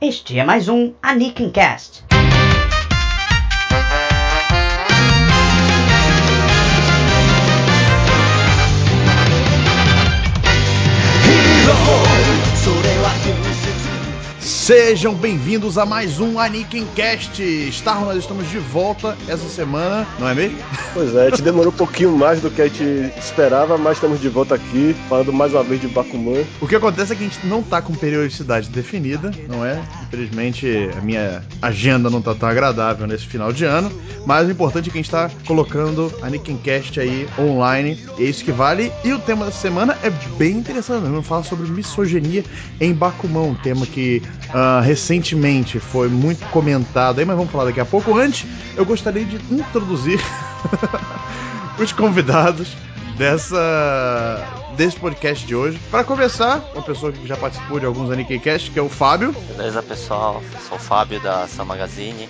Este é mais um Anikin Sejam bem-vindos a mais um Anikin Cast. Star, nós estamos de volta essa semana, não é mesmo? Pois é, a gente demorou um pouquinho mais do que a gente esperava, mas estamos de volta aqui, falando mais uma vez de Bakuman. O que acontece é que a gente não tá com periodicidade definida, não é? Infelizmente, a minha agenda não tá tão agradável nesse final de ano, mas o importante é que a gente tá colocando a Anikin Cast aí online, e é isso que vale. E o tema da semana é bem interessante, vamos falar sobre misoginia em Bakuman, um tema que uh, recentemente foi muito comentado aí, mas vamos falar daqui a pouco. Antes, eu gostaria de introduzir os convidados dessa desse podcast de hoje. Para começar, uma pessoa que já participou de alguns Anikkei que é o Fábio. Beleza, pessoal? Sou o Fábio da Sam Magazine.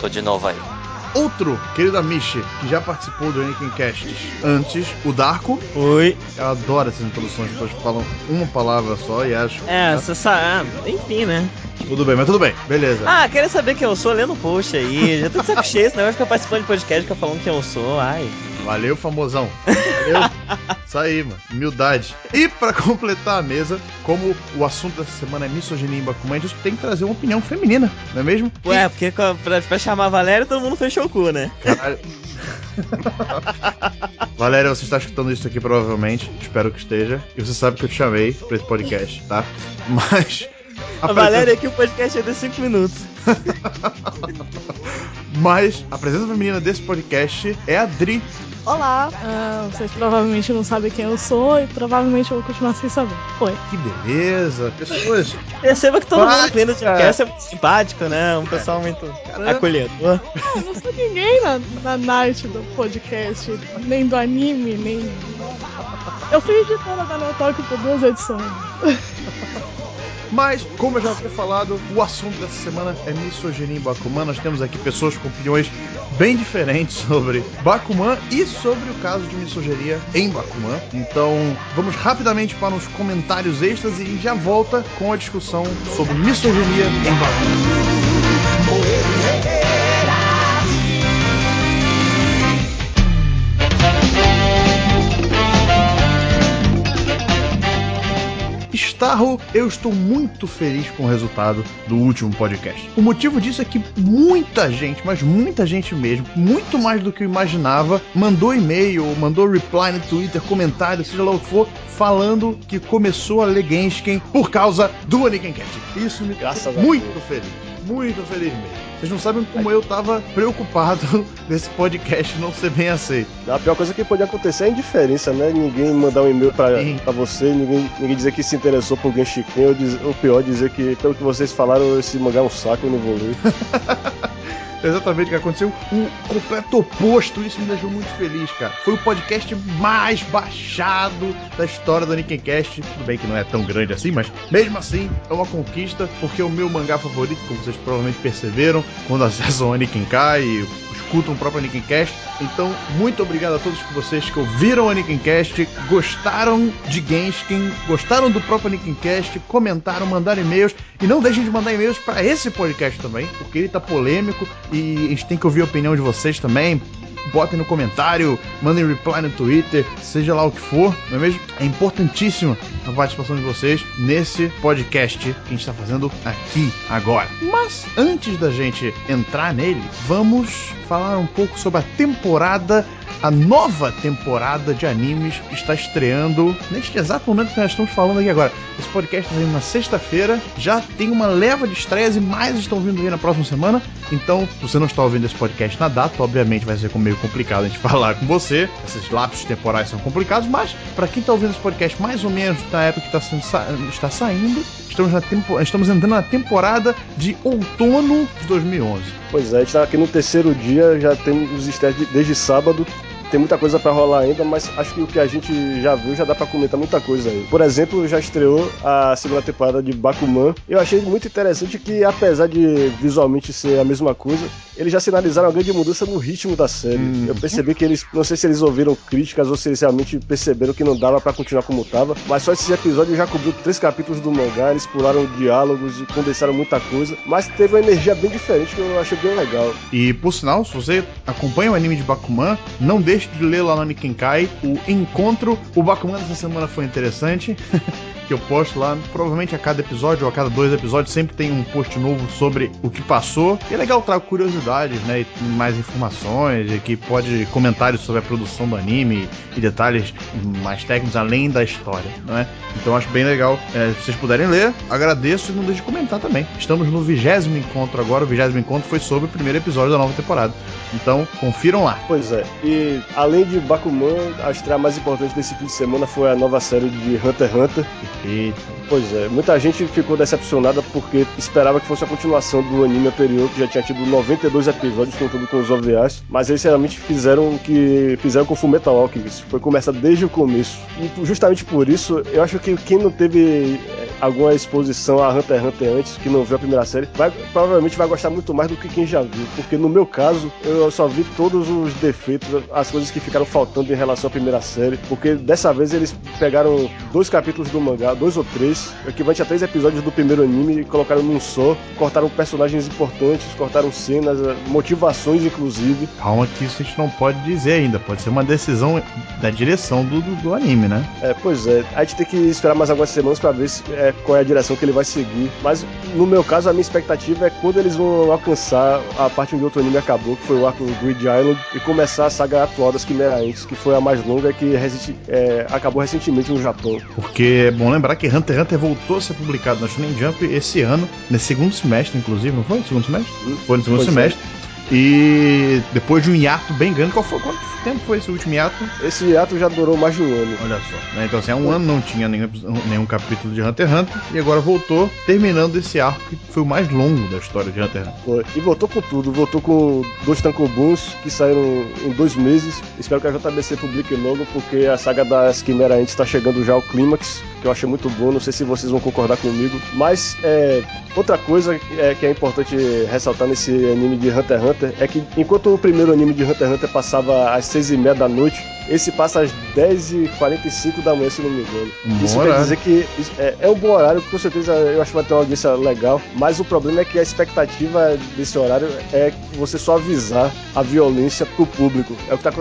Tô de novo aí. Outro querido Amishi, que já participou do Anakin Cast antes, o Darko. Oi. Eu adoro essas introduções, pessoas falam uma palavra só e acho. É, você sabe. Ah, enfim, né? Tudo bem, mas tudo bem, beleza. Ah, queria saber quem eu sou, lendo o post aí. Já tô de saco cheio, senão vai ficar participando de podcast, ficar falando quem eu sou. Ai. Valeu, famosão. Valeu. Isso aí, mano. Humildade. E para completar a mesa, como o assunto dessa semana é misoginia em Bakuman, a gente tem que trazer uma opinião feminina, não é mesmo? Ué, porque pra, pra chamar a Valéria, todo mundo fechou o cu, né? Caralho. Valéria, você está escutando isso aqui provavelmente. Espero que esteja. E você sabe que eu te chamei pra esse podcast, tá? Mas. A Valéria aqui, o podcast é de 5 minutos. Mas a presença feminina desse podcast é a Dri. Olá, uh, vocês provavelmente não sabem quem eu sou e provavelmente eu vou continuar sem saber. Oi. Que beleza, pessoas. Perceba que todo mundo vendo o podcast é muito simpático, né? Um pessoal muito acolhedor. Eu não sou ninguém na, na night do podcast, nem do anime, nem. Eu fui editora da Neotalk por duas edições. Mas, como eu já havia falado, o assunto dessa semana é misoginia em Bakuman. Nós temos aqui pessoas com opiniões bem diferentes sobre Bakuman e sobre o caso de misoginia em Bakuman. Então, vamos rapidamente para os comentários extras e já volta com a discussão sobre misoginia em Bakuman. Starro, eu estou muito feliz com o resultado do último podcast. O motivo disso é que muita gente, mas muita gente mesmo, muito mais do que eu imaginava, mandou e-mail, mandou reply no Twitter, comentário, seja lá o que for, falando que começou a ler Genshin por causa do Aniken Cat. Isso me deixou muito feliz. Muito feliz mesmo. Vocês não sabem como eu tava preocupado desse podcast não ser bem aceito. A pior coisa que pode acontecer é a indiferença, né? Ninguém mandar um e-mail pra, pra você, ninguém, ninguém dizer que se interessou por Genshin ou, ou pior, dizer que pelo que vocês falaram, esse mangá é um saco, eu não vou ler. exatamente o que aconteceu. O completo oposto, isso me deixou muito feliz, cara. Foi o podcast mais baixado da história do Nickencast. Tudo bem que não é tão grande assim, mas mesmo assim é uma conquista, porque o meu mangá favorito, como vocês provavelmente perceberam, quando acessam o Anikenkai e escutam o próprio Anikincast. Então, muito obrigado a todos vocês que ouviram o Anikincast, gostaram de Genshin, gostaram do próprio Anikincast, comentaram, mandaram e-mails. E não deixem de mandar e-mails para esse podcast também, porque ele tá polêmico e a gente tem que ouvir a opinião de vocês também botem no comentário, mandem reply no Twitter, seja lá o que for, não é mesmo? É importantíssima a participação de vocês nesse podcast que a gente está fazendo aqui agora. Mas antes da gente entrar nele, vamos falar um pouco sobre a temporada a nova temporada de animes está estreando neste exato momento que nós estamos falando aqui agora. Esse podcast está vindo na sexta-feira, já tem uma leva de estreias e mais estão vindo aí na próxima semana. Então, se você não está ouvindo esse podcast na data, obviamente vai ser meio complicado a gente falar com você. Esses lapsos temporais são complicados, mas para quem está ouvindo esse podcast mais ou menos na época que está, sa está saindo, estamos, na tempo estamos entrando na temporada de outono de 2011. Pois é, a gente está aqui no terceiro dia, já temos os estreias desde sábado tem muita coisa para rolar ainda, mas acho que o que a gente já viu já dá para comentar muita coisa aí. Por exemplo, já estreou a segunda temporada de Bakuman. Eu achei muito interessante que, apesar de visualmente ser a mesma coisa, eles já sinalizaram uma grande mudança no ritmo da série. Hum. Eu percebi que eles, não sei se eles ouviram críticas ou se eles realmente perceberam que não dava para continuar como tava, mas só esse episódio já cobriu três capítulos do mangá, eles pularam diálogos e condensaram muita coisa, mas teve uma energia bem diferente que eu achei bem legal. E por sinal, se você acompanha o anime de Bakuman, não deixe de ler lá no Nikenkai o Encontro. O Bakuman dessa semana foi interessante. que eu posto lá, provavelmente a cada episódio ou a cada dois episódios, sempre tem um post novo sobre o que passou. E é legal trago curiosidades, né? E mais informações, e que pode comentários sobre a produção do anime e detalhes mais técnicos além da história, não é? Então acho bem legal. É, se vocês puderem ler, agradeço e não deixe de comentar também. Estamos no vigésimo encontro agora. O vigésimo encontro foi sobre o primeiro episódio da nova temporada. Então, confiram lá. Pois é. E além de Bakuman, a estreia mais importante desse fim de semana foi a nova série de Hunter x Hunter. Eita. Pois é, muita gente ficou decepcionada porque esperava que fosse a continuação do anime anterior, que já tinha tido 92 episódios, contando com os OVAs, mas eles realmente fizeram o que fizeram com Fullmetal Alchemist, foi começar desde o começo. E justamente por isso, eu acho que quem não teve eh, alguma exposição a Hunter x Hunter antes, que não viu a primeira série, vai, provavelmente vai gostar muito mais do que quem já viu, porque no meu caso, eu só vi todos os defeitos, as coisas que ficaram faltando em relação à primeira série, porque dessa vez eles pegaram dois capítulos do mangá, dois ou três, equivalente a três episódios do primeiro anime e colocaram num só. Cortaram personagens importantes, cortaram cenas, eh, motivações, inclusive. Calma que isso a gente não pode dizer ainda. Pode ser uma decisão da direção do, do, do anime, né? É, pois é. A gente tem que esperar mais algumas semanas para ver se, é, qual é a direção que ele vai seguir. Mas, no meu caso, a minha expectativa é quando eles vão alcançar a parte onde o outro anime acabou, que foi o arco Grid Island, e começar a saga atual das Chimera Ants, que foi a mais longa que é, acabou recentemente no Japão. Porque é bom lembrar que Hunter x Hunter voltou a ser publicado na Shonen Jump esse ano, nesse segundo semestre, inclusive, não foi? No segundo semestre? Hum, foi no segundo semestre. É. E depois de um hiato bem grande, qual foi, quanto tempo foi esse último hiato? Esse hiato já durou mais de um ano. Olha só. Né? Então, assim, há um ano não tinha nenhum, nenhum capítulo de Hunter x Hunter e agora voltou, terminando esse arco que foi o mais longo da história de Hunter x Hunter. Foi. E voltou com tudo. Voltou com dois tankobuns que saíram em dois meses. Espero que a JBC publique logo, porque a saga das Quimera Ants está chegando já ao clímax, que eu achei muito bom. Não sei se vocês vão concordar comigo. Mas, é, outra coisa é, que é importante ressaltar nesse anime de Hunter x Hunter Hunter é que enquanto o primeiro anime de Hunter x Hunter passava às seis e meia da noite, esse passa às 10h45 da manhã, se não me engano. Isso quer dizer que é, é, um bom horário, com certeza eu acho que vai ter uma audiência legal, mas o problema é que a expectativa desse horário é você só avisar a violência pro público. É o que, tá,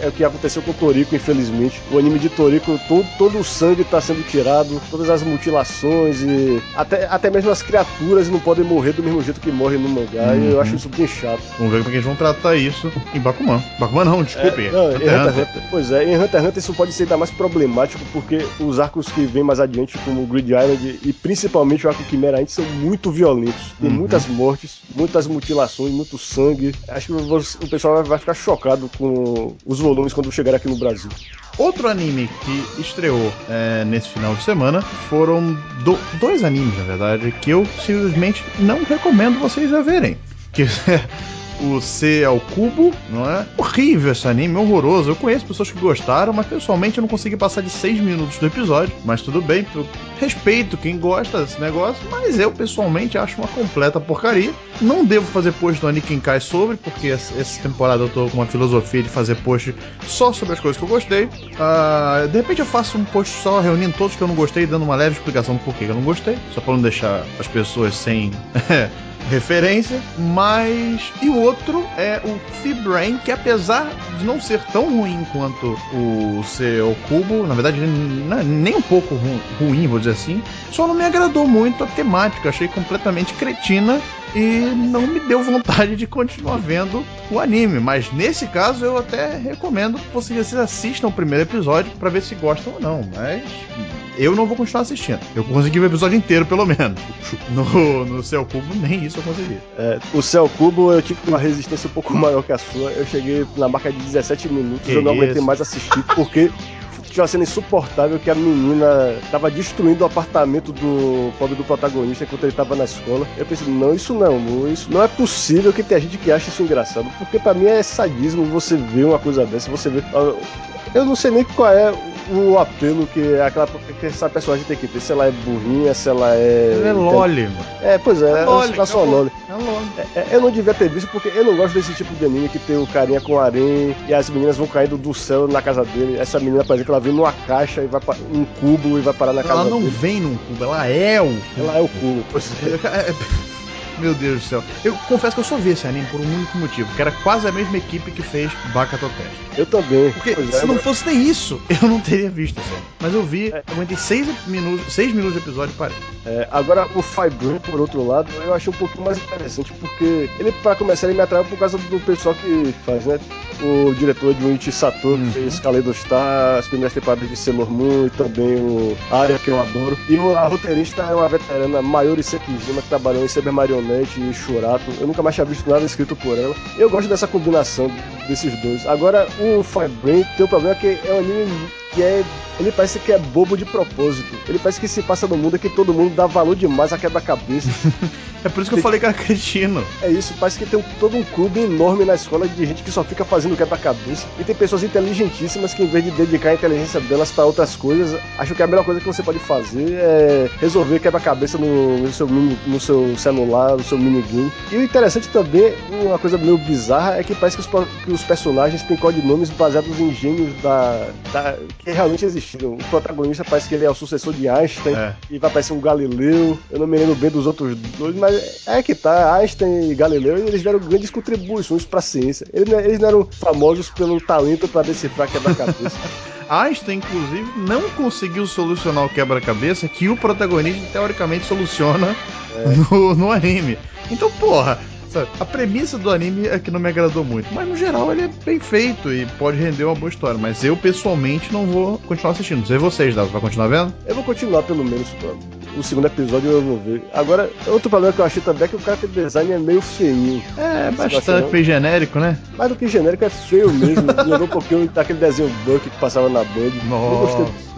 é o que aconteceu com o Toriko, infelizmente. O anime de Toriko, todo, todo o sangue tá sendo tirado, todas as mutilações e até, até mesmo as criaturas não podem morrer do mesmo jeito que morrem no mangá, uhum. e eu acho isso bem chato. Vamos ver como é que eles vão tratar isso em Bakuman. Bakuman não, desculpe. É, não, Hunter, Hunter, Hunter. Pois é, em Hunter x Hunter isso pode ser ainda mais problemático porque os arcos que vêm mais adiante, como o Grid Island e principalmente o arco Chimera Ant, são muito violentos. Tem uhum. muitas mortes, muitas mutilações, muito sangue. Acho que o pessoal vai ficar chocado com os volumes quando chegar aqui no Brasil. Outro anime que estreou é, nesse final de semana foram do, dois animes, na verdade, que eu simplesmente não recomendo vocês a verem. Que o C ao cubo, não é? Horrível esse anime, horroroso. Eu conheço pessoas que gostaram, mas pessoalmente eu não consegui passar de 6 minutos do episódio. Mas tudo bem, eu respeito quem gosta desse negócio, mas eu pessoalmente acho uma completa porcaria. Não devo fazer post do Anikin Kai sobre, porque essa temporada eu tô com uma filosofia de fazer post só sobre as coisas que eu gostei. Uh, de repente eu faço um post só reunindo todos que eu não gostei, dando uma leve explicação do porquê que eu não gostei, só pra não deixar as pessoas sem. referência, mas. E o outro é o Fibrain, que apesar de não ser tão ruim quanto o seu Cubo, na verdade, nem um pouco ru ruim, vou dizer assim, só não me agradou muito a temática, achei completamente cretina e não me deu vontade de continuar vendo o anime. Mas nesse caso eu até recomendo que vocês assistam o primeiro episódio para ver se gostam ou não. Mas eu não vou continuar assistindo. Eu consegui ver o episódio inteiro, pelo menos. No, no Céu Cubo, nem isso eu consegui. É, o Céu Cubo, eu tive uma resistência um pouco maior que a sua. Eu cheguei na marca de 17 minutos, que eu não isso? aguentei mais assistir, porque tinha uma cena insuportável que a menina tava destruindo o apartamento do pobre do protagonista enquanto ele tava na escola. Eu pensei, não, isso não, isso não é possível que tenha gente que acha isso engraçado. Porque pra mim é sadismo você ver uma coisa dessa, você vê. Eu não sei nem qual é o apelo que aquela que essa personagem tem que ter. Se ela é burrinha, se ela é. Ela é loli, mano. É, pois é, É loli, ela só loli. É loli. É, eu não devia ter visto porque eu não gosto desse tipo de anime que tem o carinha com harém e as meninas vão caindo do céu na casa dele. Essa menina, por exemplo, ela vem numa caixa e vai pa- um cubo e vai parar na casa Ela não dele. vem num cubo, ela é o. Ela é o cubo. É. É, é, Meu Deus do céu. Eu confesso que eu só vi esse anime por um único motivo, que era quase a mesma equipe que fez Bakato Test. Eu também. Porque Pois é, se não mas- fosse nem isso, eu não teria visto esse anime. Mas eu vi, É. aguentei seis minutos, seis minutos de episódio e parei. É, agora o Firebrand, por outro lado, eu achei um pouquinho mais interessante, porque ele, pra começar, ele me atraiu por causa do pessoal que faz, né? O diretor de Unichi Sato, Uhum. que fez Kaleido Star, as primeiras temporadas de Sailor Moon e também o Arya, que eu adoro. E o- a roteirista é uma veterana, Mayuri Sekijima, que trabalhou em Cyber Marionette e Shurato. Eu nunca mais tinha visto nada escrito por ela. Eu gosto dessa combinação desses dois. Agora, o Firebrand tem um problema que é um anime que é. Ele parece que é bobo de propósito. Ele parece que se passa no mundo que todo mundo dá valor demais a quebra-cabeça. É por isso que eu falei que era cretino. É isso, parece que tem um- todo um clube enorme na escola de gente que só fica fazendo quebra-cabeça. E tem pessoas inteligentíssimas que, em vez de dedicar a inteligência delas para outras coisas, acham que a melhor coisa que você pode fazer é resolver quebra-cabeça no, no seu mini, no seu celular, no seu minigame. E o interessante também, uma coisa meio bizarra, é que parece que os, que os personagens têm codinomes baseados em gênios da, da- que realmente existiram. O protagonista parece que ele é o sucessor de Einstein É. e vai aparecer um Galileu. Eu não me lembro bem dos outros dois, mas é que tá. Einstein e Galileu, eles deram grandes contribuições pra ciência. Eles, não- eles não eram famosos pelo talento pra decifrar quebra-cabeça. Einstein, inclusive, não conseguiu solucionar o quebra-cabeça que o protagonista teoricamente soluciona no, no anime. Então, porra, sabe, a premissa do anime é que não me agradou muito. Mas no geral ele é bem feito e pode render uma boa história. Mas eu pessoalmente não vou continuar assistindo. Não sei vocês, Davi, vai continuar vendo? eu vou continuar pelo menos. mano. O segundo episódio eu vou ver. Agora, outro problema que eu achei também é que o character design é meio feinho. É, bastante meio genérico, né? Mais do que genérico, é feio mesmo. Me Lembrou um pouquinho daquele desenho Buck que passava na Band. Não gostei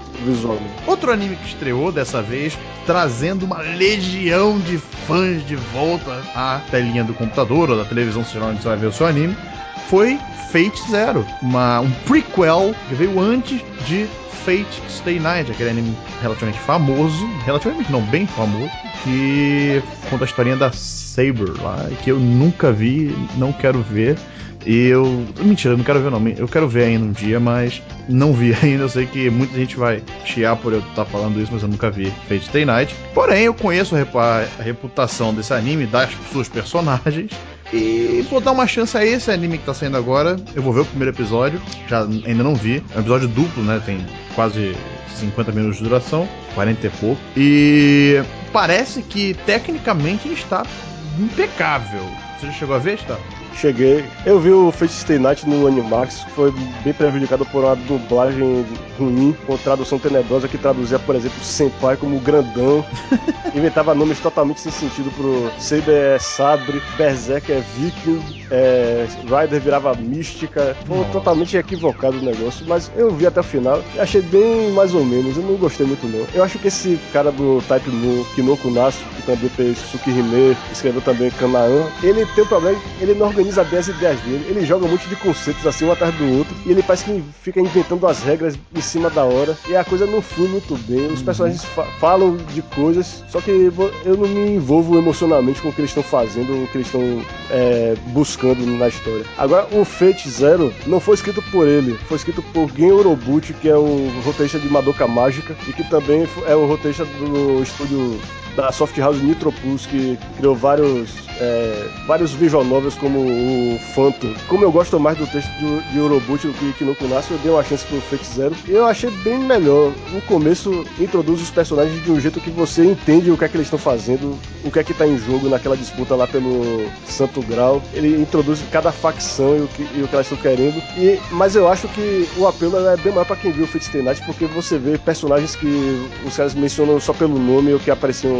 Outro anime que estreou dessa vez, trazendo uma legião de fãs de volta à telinha do computador ou da televisão, lá onde você vai ver o seu anime, foi Fate Zero, uma, um prequel que veio antes de Fate Stay Night, aquele anime relativamente famoso, relativamente não, bem famoso, que conta a historinha da Saber lá, que eu nunca vi, não quero ver. E eu. Mentira, eu não quero ver não. Eu quero ver ainda um dia, mas não vi ainda. Eu sei que muita gente vai chiar por eu estar falando isso, mas eu nunca vi Fate Stay Night. Porém, eu conheço a reputação desse anime, das suas personagens. E vou dar uma chance a esse anime que tá saindo agora. Eu vou ver o primeiro episódio. Já ainda não vi. É um episódio duplo, né? Tem quase 50 minutos de duração. 40 e pouco. E parece que tecnicamente está impecável. Você já chegou a ver, está? Cheguei. Eu vi o Fate Stay Night no Animax, foi bem prejudicado por uma dublagem ruim, com tradução tenebrosa que traduzia, por exemplo, Senpai como grandão. Inventava nomes totalmente sem sentido pro Saber é Sabre, Berserk é Viking, é, Rider virava Mística. Foi totalmente equivocado o negócio, mas eu vi até o final e achei bem mais ou menos. Eu não gostei muito não. Eu acho que esse cara do Type Moon, Kinoko Nasu, que também fez Tsukihime, escreveu também Kanaan, ele tem um problema, ele não organiza bem as ideias dele. Ele joga um monte de conceitos assim um atrás do outro e ele parece que fica inventando as regras em cima da hora e a coisa não flui muito bem. Os personagens fa- falam de coisas, só que eu não me envolvo emocionalmente com o que eles estão fazendo, o que eles estão é, buscando na história. Agora, o Fate Zero não foi escrito por ele, foi escrito por Gen Urobuchi, que é o roteirista de Madoka Mágica e que também é o roteirista do estúdio da Soft House Nitropus, que criou vários, é, vários visual novels como o Phantom. Como eu gosto mais do texto de, de Urobuchi do que Kinoko Nasu, eu dei uma chance pro Fate Zero eu achei bem melhor. No começo, introduz os personagens de um jeito que você entende o que é que eles estão fazendo, o que é que tá em jogo naquela disputa lá pelo Santo Grau. Ele introduz cada facção e o que, e o que elas estão querendo. E, mas eu acho que o apelo é bem maior pra quem viu o Fate Stay Night, porque você vê personagens que os caras mencionam só pelo nome ou que apareciam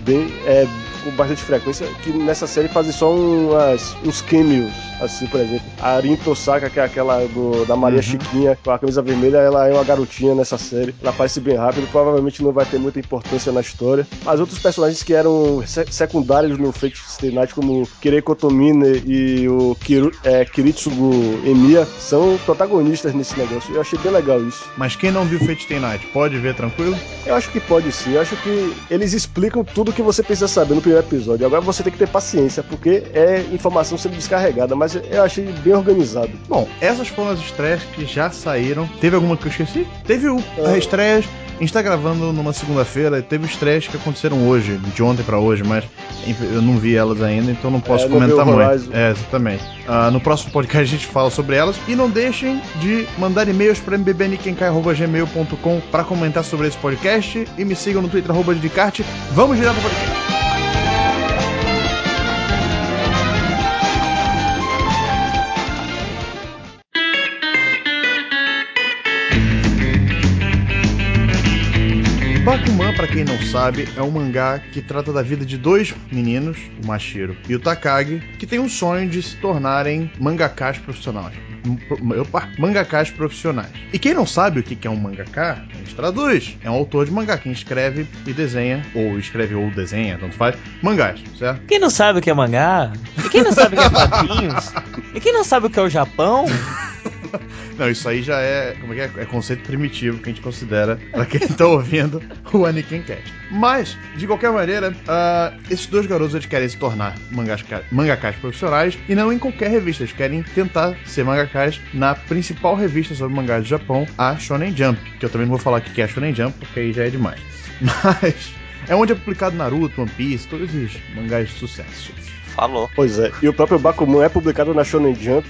bem, é, com bastante frequência, que nessa série fazem só umas, uns cameos, assim, por exemplo. A Arin Tosaka, que é aquela do, da Maria Uhum. Chiquinha, com a camisa vermelha, ela é uma garotinha nessa série. Ela aparece bem rápido, provavelmente não vai ter muita importância na história. Mas outros personagens que eram se- secundários no Fate Stay Night, como Kireko Tomine e o Kiru, é, Kiritsugu Emiya, são protagonistas nesse negócio. Eu achei bem legal isso. Mas quem não viu Fate Stay Night, pode ver tranquilo? Eu acho que pode sim. Eu acho que eles explicam tudo que você precisa saber no primeiro episódio. Agora você tem que ter paciência, porque é informação sendo descarregada, mas eu achei bem organizado. Bom, essas foram as estreias que já saíram. Teve alguma que eu esqueci? Teve o, É. as estreias. A gente tá gravando numa segunda-feira. Teve estreias que aconteceram hoje, de ontem pra hoje, mas eu não vi elas ainda, então não posso É, comentar muito. É, exatamente. Ah, no próximo podcast a gente fala sobre elas. E não deixem de mandar e-mails para mbbnikenkai.gmail.com para comentar sobre esse podcast. E me sigam no Twitter, arroba Didicarte. Vamos direto Bakuman, pra quem não sabe, é um mangá que trata da vida de dois meninos, o Mashiro e o Takagi, que têm um sonho de se tornarem mangakas profissionais. M- Opa, mangakas profissionais. E quem não sabe o que que é um mangaká, a gente traduz. É um autor de mangá, quem escreve e desenha, ou escreve ou desenha, tanto faz, mangás, certo? Quem não sabe o que é mangá? E quem não sabe o que é quadrinhos? E quem não sabe o que é o Japão? Não, isso aí já é, como é que é? É conceito primitivo que a gente considera pra quem tá ouvindo o Anakin Cat. Mas, de qualquer maneira, ah, esses dois garotos eles querem se tornar mangas, mangakas profissionais e não em qualquer revista. Eles querem tentar ser mangakas na principal revista sobre mangás do Japão, a Shonen Jump. Que eu também não vou falar o que é a Shonen Jump, porque aí já é demais. Mas é onde é publicado Naruto, One Piece, todos os mangás de sucesso. Falou. Pois é, e o próprio Bakuman é publicado na Shonen Jump,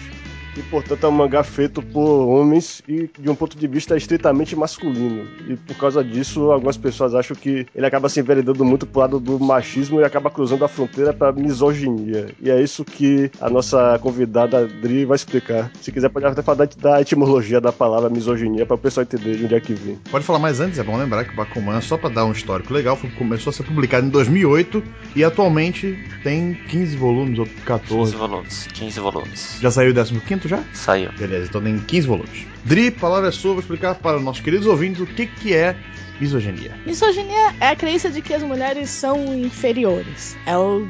e portanto é um mangá feito por homens e de um ponto de vista estritamente masculino. E por causa disso, algumas pessoas acham que ele acaba se enveredando muito pro lado do machismo e acaba cruzando a fronteira pra misoginia. E é isso que a nossa convidada Adri vai explicar. Se quiser, pode até falar da- etimologia da palavra misoginia para o pessoal entender de onde é que vem. Pode falar mais antes, é bom lembrar que o Bakuman, só pra dar um histórico legal, foi- começou a ser publicado em 2008 e atualmente tem 15 volumes ou 14. 15 volumes. 15 volumes. Já saiu o 15 já? Saiu. Beleza, então tem 15 volumes. Dri, palavra é sua, vou explicar para os nossos queridos ouvintes o que, que é misoginia. Misoginia é a crença de que as mulheres são inferiores. É o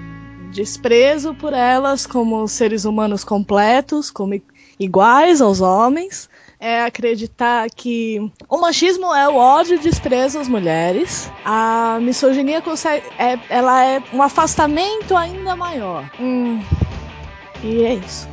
desprezo por elas como seres humanos completos, como iguais aos homens. É acreditar que o machismo é o ódio e desprezo às mulheres. A misoginia consegue, é, ela é um afastamento ainda maior. Hum, e é isso.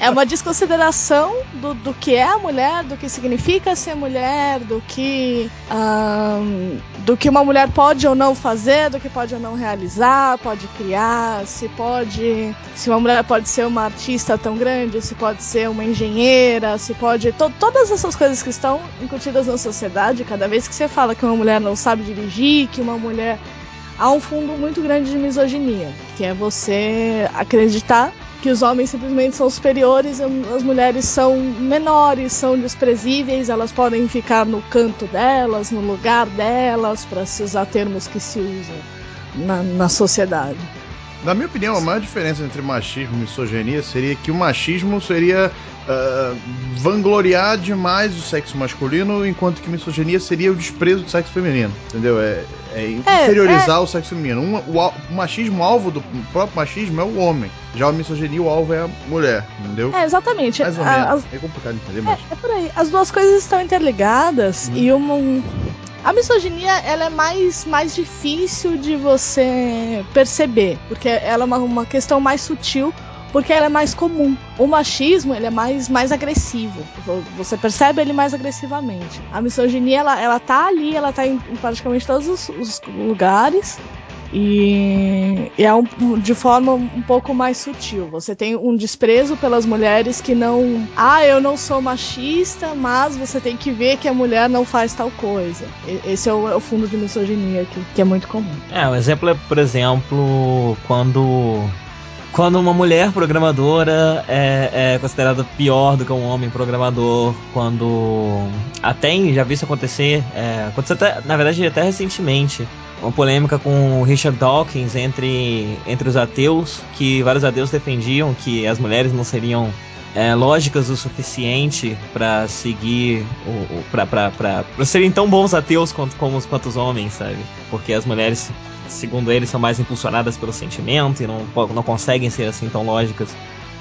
é uma desconsideração do, do que é a mulher, do que significa ser mulher, do que ahn, do que uma mulher pode ou não fazer, do que pode ou não realizar, pode criar, se pode, se uma mulher pode ser uma artista tão grande, se pode ser uma engenheira, se pode to- todas essas coisas que estão incutidas na sociedade. Cada vez que você fala que uma mulher não sabe dirigir, que uma mulher há um fundo muito grande de misoginia, que é você acreditar que os homens simplesmente são superiores, as mulheres são menores, são desprezíveis, elas podem ficar no canto delas, no lugar delas, para se usar termos que se usam na, na sociedade. Na minha opinião, a maior diferença entre machismo e misoginia seria que o machismo seria ah, vangloriar demais o sexo masculino, enquanto que misoginia seria o desprezo do sexo feminino. Entendeu? É, é inferiorizar o sexo feminino. Um- o, o machismo, o alvo do próprio machismo é o homem. Já a misoginia, o alvo é a mulher. Entendeu? É, exatamente. Mais ou menos. as- É complicado de entender, mas. É, é por aí. As duas coisas estão interligadas Uhum. e uma. A misoginia ela é mais, mais difícil de você perceber, porque ela é uma, uma questão mais sutil, porque ela é mais comum. O machismo ele é mais, mais agressivo. Você percebe ele mais agressivamente. A misoginia ela, ela tá ali, ela tá em, em praticamente todos os, os lugares. E, é um, de forma um pouco mais sutil. Você tem um desprezo pelas mulheres que não. Ah, eu não sou machista, mas você tem que ver que a mulher não faz tal coisa. Esse é o, é o fundo de misoginia que, que é muito comum. É, um exemplo é, por exemplo, quando. Quando uma mulher programadora é, é considerada pior do que um homem programador, quando até já vi isso acontecer, é, aconteceu até, na verdade até recentemente, uma polêmica com o Richard Dawkins entre, entre os ateus, que vários ateus defendiam que as mulheres não seriam é, lógicas o suficiente para seguir para serem tão bons ateus quanto, como, quanto os homens, sabe? Porque as mulheres, segundo eles, são mais impulsionadas pelo sentimento e não, não conseguem ser assim tão lógicas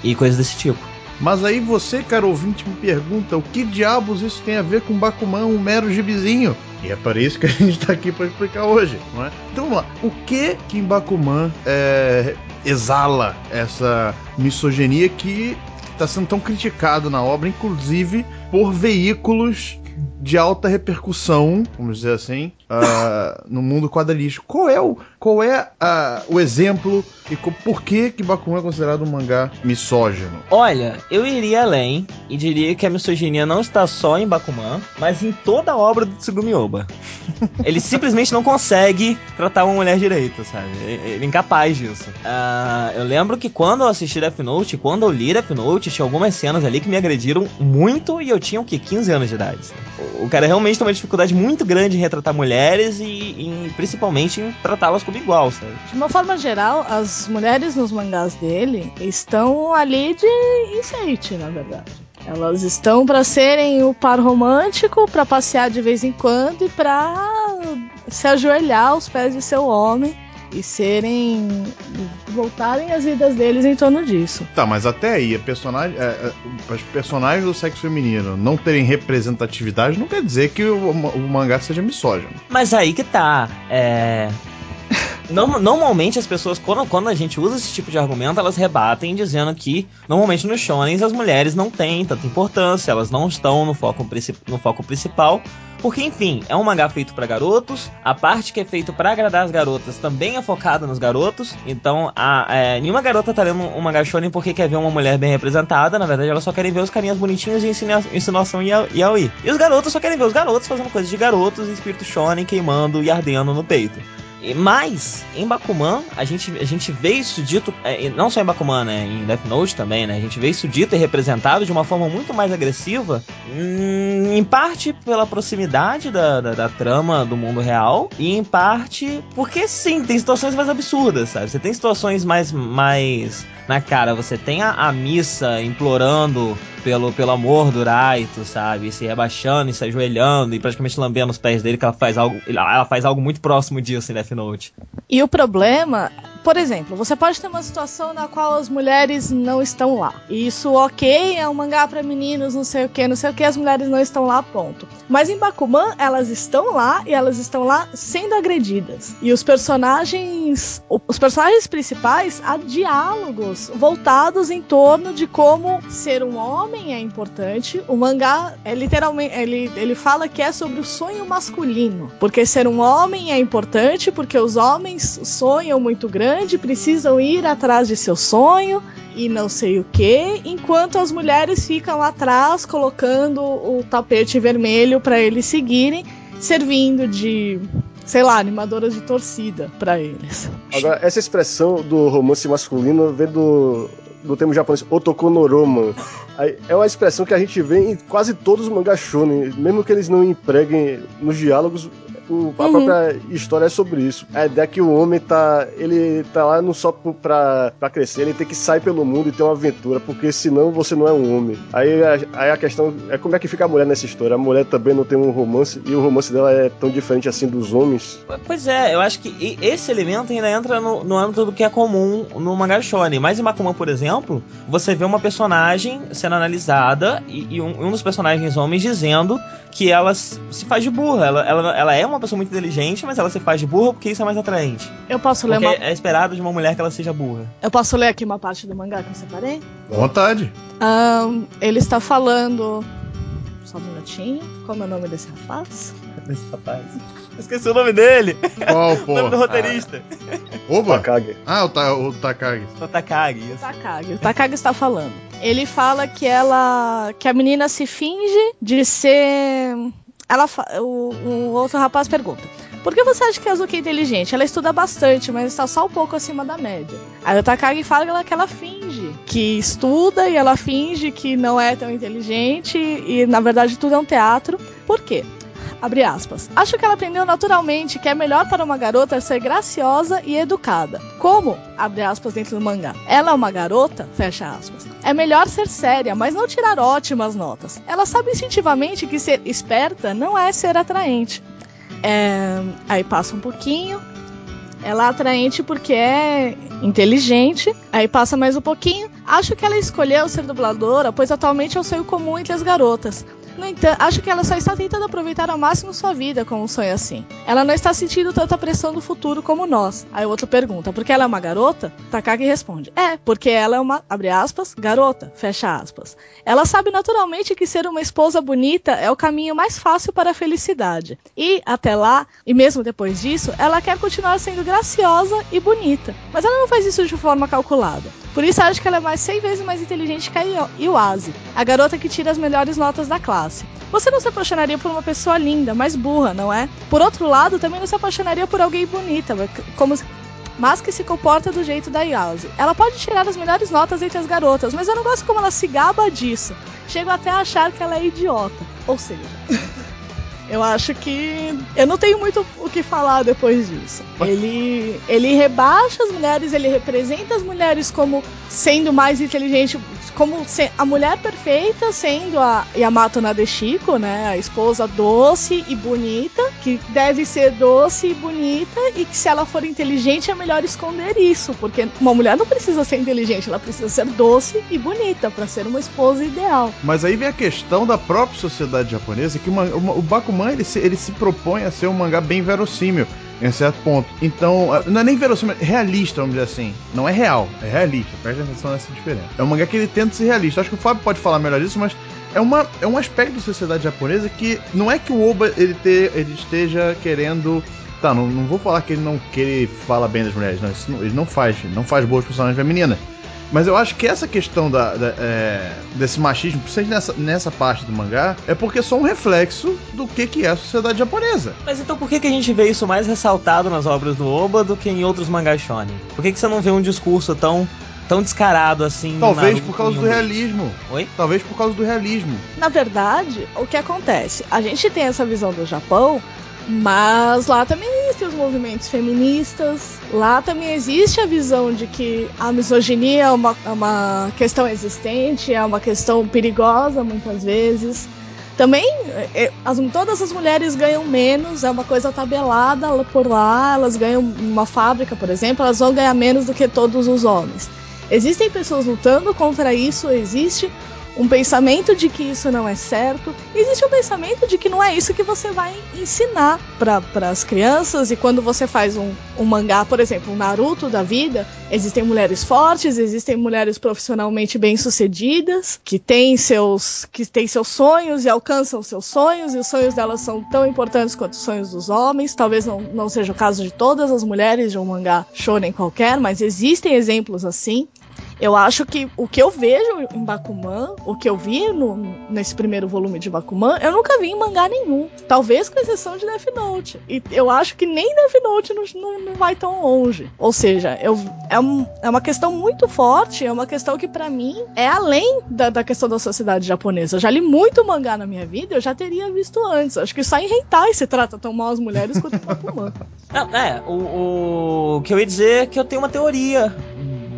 e coisas desse tipo. Mas aí você, caro ouvinte, me pergunta o que diabos isso tem a ver com Bakuman, um mero gibizinho? E é para isso que a gente está aqui para explicar hoje, não é? Então vamos lá. O que que em Bakuman é, exala essa misoginia que está sendo tão criticado na obra, inclusive por veículos de alta repercussão, vamos dizer assim, uh, no mundo quadrilístico. Qual é o, qual é uh, o exemplo e por que que Bakuman é considerado um mangá misógino? Olha, eu iria além e diria que a misoginia não está só em Bakuman, mas em toda a obra do Tsugumi Oba. Ele simplesmente não consegue tratar uma mulher direito, sabe? Ele é incapaz disso. Uh, eu lembro que quando eu assisti Death Note, quando eu li Death Note, tinha algumas cenas ali que me agrediram muito e eu tinha o que 15 anos de idade. Sabe? O cara realmente tem uma dificuldade muito grande em retratar mulheres e, e principalmente em tratá-las como igual, sabe? De uma forma geral, as mulheres nos mangás dele estão ali de enfeite, na verdade. Elas estão para serem o par romântico, para passear de vez em quando e para se ajoelhar aos pés de seu homem e serem voltarem as vidas deles em torno disso. Tá, mas até aí, a personagem, é, é, os personagens do sexo feminino não terem representatividade não quer dizer que o, o mangá seja misógino. Mas aí que tá. É, normalmente as pessoas, quando, quando a gente usa esse tipo de argumento, elas rebatem dizendo que normalmente nos shonens as mulheres não têm tanta importância, elas não estão no foco, no foco principal. Porque, enfim, é um mangá feito para garotos. A parte que é feito para agradar as garotas também é focada nos garotos. Então, a, é, nenhuma garota tá lendo um mangá shonen porque quer ver uma mulher bem representada. Na verdade, elas só querem ver os carinhas bonitinhos de insinuação e yaoi. E os garotos só querem ver os garotos fazendo coisas de garotos em espírito shonen, queimando e ardendo no peito. Mas, em Bakuman, a gente, a gente vê isso dito, é, não só em Bakuman, né, em Death Note também, né, a gente vê isso dito e representado de uma forma muito mais agressiva, hum, em parte pela proximidade da, da, da, trama do mundo real, e em parte porque sim, tem situações mais absurdas, sabe? Você tem situações mais, mais na cara, você tem a, a missa implorando pelo, pelo amor do Raito, sabe? Se rebaixando e se ajoelhando e praticamente lambendo os pés dele, que ela faz algo, ela faz algo muito próximo disso em Death Note. E o problema, por exemplo, você pode ter uma situação na qual as mulheres não estão lá. Isso, ok, é um mangá para meninos, não sei o que, não sei o que, as mulheres não estão lá, ponto. Mas em Bakuman, elas estão lá e elas estão lá sendo agredidas. E os personagens, os personagens principais, há diálogos voltados em torno de como ser um homem é importante. O mangá é literalmente. Ele, ele fala que é sobre o sonho masculino. Porque ser um homem é importante, porque os homens sonham muito grande, precisam ir atrás de seu sonho e não sei o que, enquanto as mulheres ficam atrás colocando o tapete vermelho para eles seguirem, servindo de sei lá, animadoras de torcida para eles. Agora, essa expressão do romance masculino vem do, do termo japonês otokonoroman. É uma expressão que a gente vê em quase todos os mangás shonen, mesmo que eles não empreguem nos diálogos, o, a uhum. própria história é sobre isso. A ideia é que o homem tá. Ele tá lá não só pra, pra crescer, ele tem que sair pelo mundo e ter uma aventura, porque senão você não é um homem. Aí a, aí a questão é como é que fica a mulher nessa história. A mulher também não tem um romance, e o romance dela é tão diferente assim dos homens. Pois é, eu acho que esse elemento ainda entra no, no âmbito do que é comum no mangá shonen. Mas em Bakuman, por exemplo, você vê uma personagem sendo analisada e, e um, um dos personagens homens dizendo que ela se faz de burra. Ela, ela, ela é uma pessoa muito inteligente, mas ela se faz de burra porque isso é mais atraente. Eu posso ler porque uma... é esperado de uma mulher que ela seja burra. Eu posso ler aqui uma parte do mangá que eu separei? Vontade. Um, ele está falando. Só um minutinho. Como é o nome desse rapaz? Desse rapaz. Esqueci o nome dele. Qual, pô? o nome do roteirista. Ah. Opa! Takagi. Ah, o, ta, o Takagi. O Takagi. Isso. O Takagi. O Takagi está falando. Ele fala que ela. que a menina se finge de ser ela o, o outro rapaz pergunta: Por que você acha que a Azuki é inteligente? Ela estuda bastante, mas está só um pouco acima da média. Aí o Takagi fala que ela, que ela finge que estuda e ela finge que não é tão inteligente e na verdade tudo é um teatro. Por quê? Abre aspas. Acho que ela aprendeu naturalmente que é melhor para uma garota ser graciosa e educada. Como? Abre aspas dentro do mangá. Ela é uma garota? Fecha aspas. É melhor ser séria, mas não tirar ótimas notas. Ela sabe instintivamente que ser esperta não é ser atraente. É... Aí passa um pouquinho. Ela é atraente porque é inteligente. Aí passa mais um pouquinho. Acho que ela escolheu ser dubladora, pois atualmente é o sonho comum entre as garotas. No entanto, acho que ela só está tentando aproveitar ao máximo sua vida com um sonho assim. Ela não está sentindo tanta pressão do futuro como nós. Aí o outro pergunta, porque ela é uma garota? Takagi responde, é, porque ela é uma, abre aspas, garota, fecha aspas. Ela sabe naturalmente que ser uma esposa bonita é o caminho mais fácil para a felicidade. E, até lá, e mesmo depois disso, ela quer continuar sendo graciosa e bonita. Mas ela não faz isso de forma calculada. Por isso acho que ela é mais 100 vezes mais inteligente que a Iwase, a garota que tira as melhores notas da classe. Você não se apaixonaria por uma pessoa linda, mas burra, não é? Por outro lado, também não se apaixonaria por alguém bonita, como mas que se comporta do jeito da Yause. Ela pode tirar as melhores notas entre as garotas, mas eu não gosto como ela se gaba disso. Chego até a achar que ela é idiota. Ou seja, eu acho que eu não tenho muito o que falar depois disso. Ele ele rebaixa as mulheres, ele representa as mulheres como sendo mais inteligente, como a mulher perfeita sendo a Yamato Nadeshiko, né, a esposa doce e bonita, que deve ser doce e bonita e que se ela for inteligente é melhor esconder isso, porque uma mulher não precisa ser inteligente, ela precisa ser doce e bonita para ser uma esposa ideal. Mas aí vem a questão da própria sociedade japonesa que uma, uma, o Bakuman ele se, ele se propõe a ser um mangá bem verossímil em certo ponto. Então, não é nem verossímil, é realista, vamos dizer assim. Não é real, é realista. Presta atenção nessa diferença. É um mangá que ele tenta ser realista. Acho que o Fábio pode falar melhor disso, mas é, uma, é um aspecto da sociedade japonesa que não é que o Oba ele, te, ele esteja querendo. Tá, não, não vou falar que ele não que ele fala bem das mulheres, não, ele não faz, não faz boas personagens femininas. Mas eu acho que essa questão da, da é, desse machismo, principalmente nessa, nessa parte do mangá, é porque é só um reflexo do que, que é a sociedade japonesa. Mas então por que, que a gente vê isso mais ressaltado nas obras do Oba do que em outros mangás shonen? Por que, que você não vê um discurso tão tão descarado assim. Talvez por causa do realismo. Oi? Talvez por causa do realismo. Na verdade, o que acontece? A gente tem essa visão do Japão mas lá também existem os movimentos feministas, lá também existe a visão de que a misoginia é uma, é uma questão existente, é uma questão perigosa muitas vezes. Também é, as, todas as mulheres ganham menos, é uma coisa tabelada por lá, elas ganham uma fábrica, por exemplo, elas vão ganhar menos do que todos os homens. Existem pessoas lutando contra isso, existe um pensamento de que isso não é certo. Existe um pensamento de que não é isso que você vai ensinar para as crianças. E quando você faz um, um mangá, por exemplo, um Naruto da vida, existem mulheres fortes, existem mulheres profissionalmente bem-sucedidas, que têm seus que têm seus sonhos e alcançam seus sonhos, e os sonhos delas são tão importantes quanto os sonhos dos homens. Talvez não, não seja o caso de todas as mulheres de um mangá shonen qualquer, mas existem exemplos assim. Eu acho que o que eu vejo em Bakuman, o que eu vi no, nesse primeiro volume de Bakuman, eu nunca vi em mangá nenhum. Talvez com exceção de Death Note. E eu acho que nem Death Note não, não, não vai tão longe. Ou seja, eu, é, um, é uma questão muito forte, é uma questão que para mim é além da, da questão da sociedade japonesa. Eu já li muito mangá na minha vida, eu já teria visto antes. Acho que só em Hentai se trata tão mal as mulheres quanto Bakuman. Não, é, o, o que eu ia dizer é que eu tenho uma teoria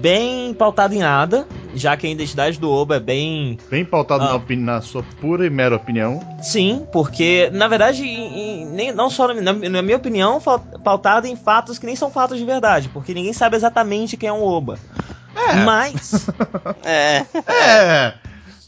bem pautado em nada, já que a identidade do Oba é bem. Bem pautado ah. na, na, sua pura e mera opinião. Sim, porque, na verdade, em, nem, não só na, na, minha opinião, pautado em fatos que nem são fatos de verdade, porque ninguém sabe exatamente quem é um Oba. É. Mas. é. É.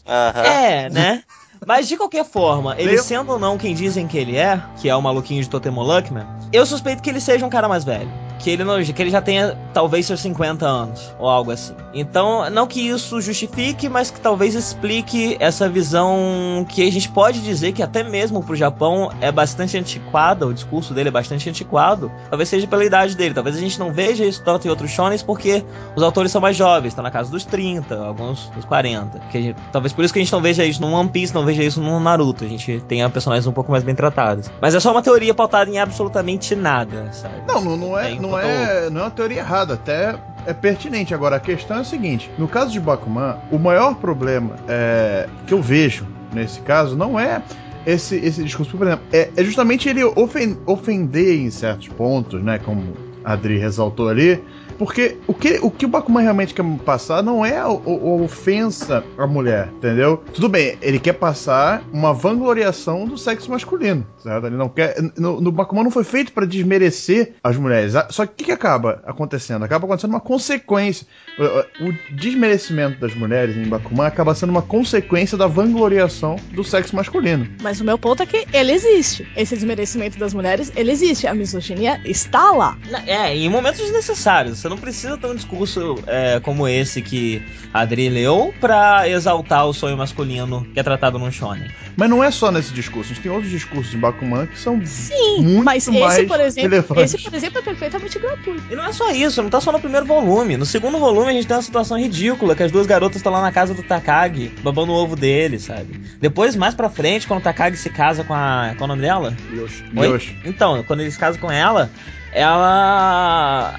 Uhum. É, né? Mas de qualquer forma, ele sendo ou não quem dizem que ele é, que é o maluquinho de Totemo Luckman, eu suspeito que ele seja um cara mais velho que ele, não, que ele já tenha talvez seus 50 anos, ou algo assim. Então, não que isso justifique, mas que talvez explique essa visão que a gente pode dizer que até mesmo pro Japão é bastante antiquada, o discurso dele é bastante antiquado. Talvez seja pela idade dele, talvez a gente não veja isso tanto em outros shonens porque os autores são mais jovens, estão na casa dos 30, alguns dos 40. Gente, talvez por isso que a gente não veja isso no One Piece, não veja isso no Naruto, a gente tenha personagens um pouco mais bem tratados. Mas é só uma teoria pautada em absolutamente nada, sabe? Não, não, não é, é não é, não é uma teoria errada, até é pertinente. Agora, a questão é a seguinte: no caso de Bakuman, o maior problema é, que eu vejo nesse caso não é esse, esse discurso, por exemplo, é, é justamente ele ofen- ofender em certos pontos, né? Como a Adri ressaltou ali. Porque o que o, que o Bakuman realmente quer passar não é a, a- a ofensa à mulher, entendeu? Tudo bem, ele quer passar uma vangloriação do sexo masculino, certo? Ele não quer. No, no Bakuman não foi feito pra desmerecer as mulheres. Só que o que, que acaba acontecendo? Acaba acontecendo uma consequência. O, o desmerecimento das mulheres em Bakuman acaba sendo uma consequência da vangloriação do sexo masculino. Mas o meu ponto é que ele existe. Esse desmerecimento das mulheres, ele existe. A misoginia está lá. É, em momentos desnecessários. Você não precisa ter um discurso é, como esse que a Adri leu pra exaltar o sonho masculino que é tratado num shonen. Mas não é só nesse discurso, a gente tem outros discursos em Bakuman que são Sim, muito mas mais esse, por exemplo, relevantes. esse, por exemplo, é perfeitamente gratuito. E não é só isso, não tá só no primeiro volume. No segundo volume a gente tem uma situação ridícula, que as duas garotas estão lá na casa do Takagi, babando o ovo dele, sabe? Depois, mais pra frente, quando o Takagi se casa com a. Qual é o nome dela? Yoshi. Yoshi. Então, quando eles casam com ela, ela.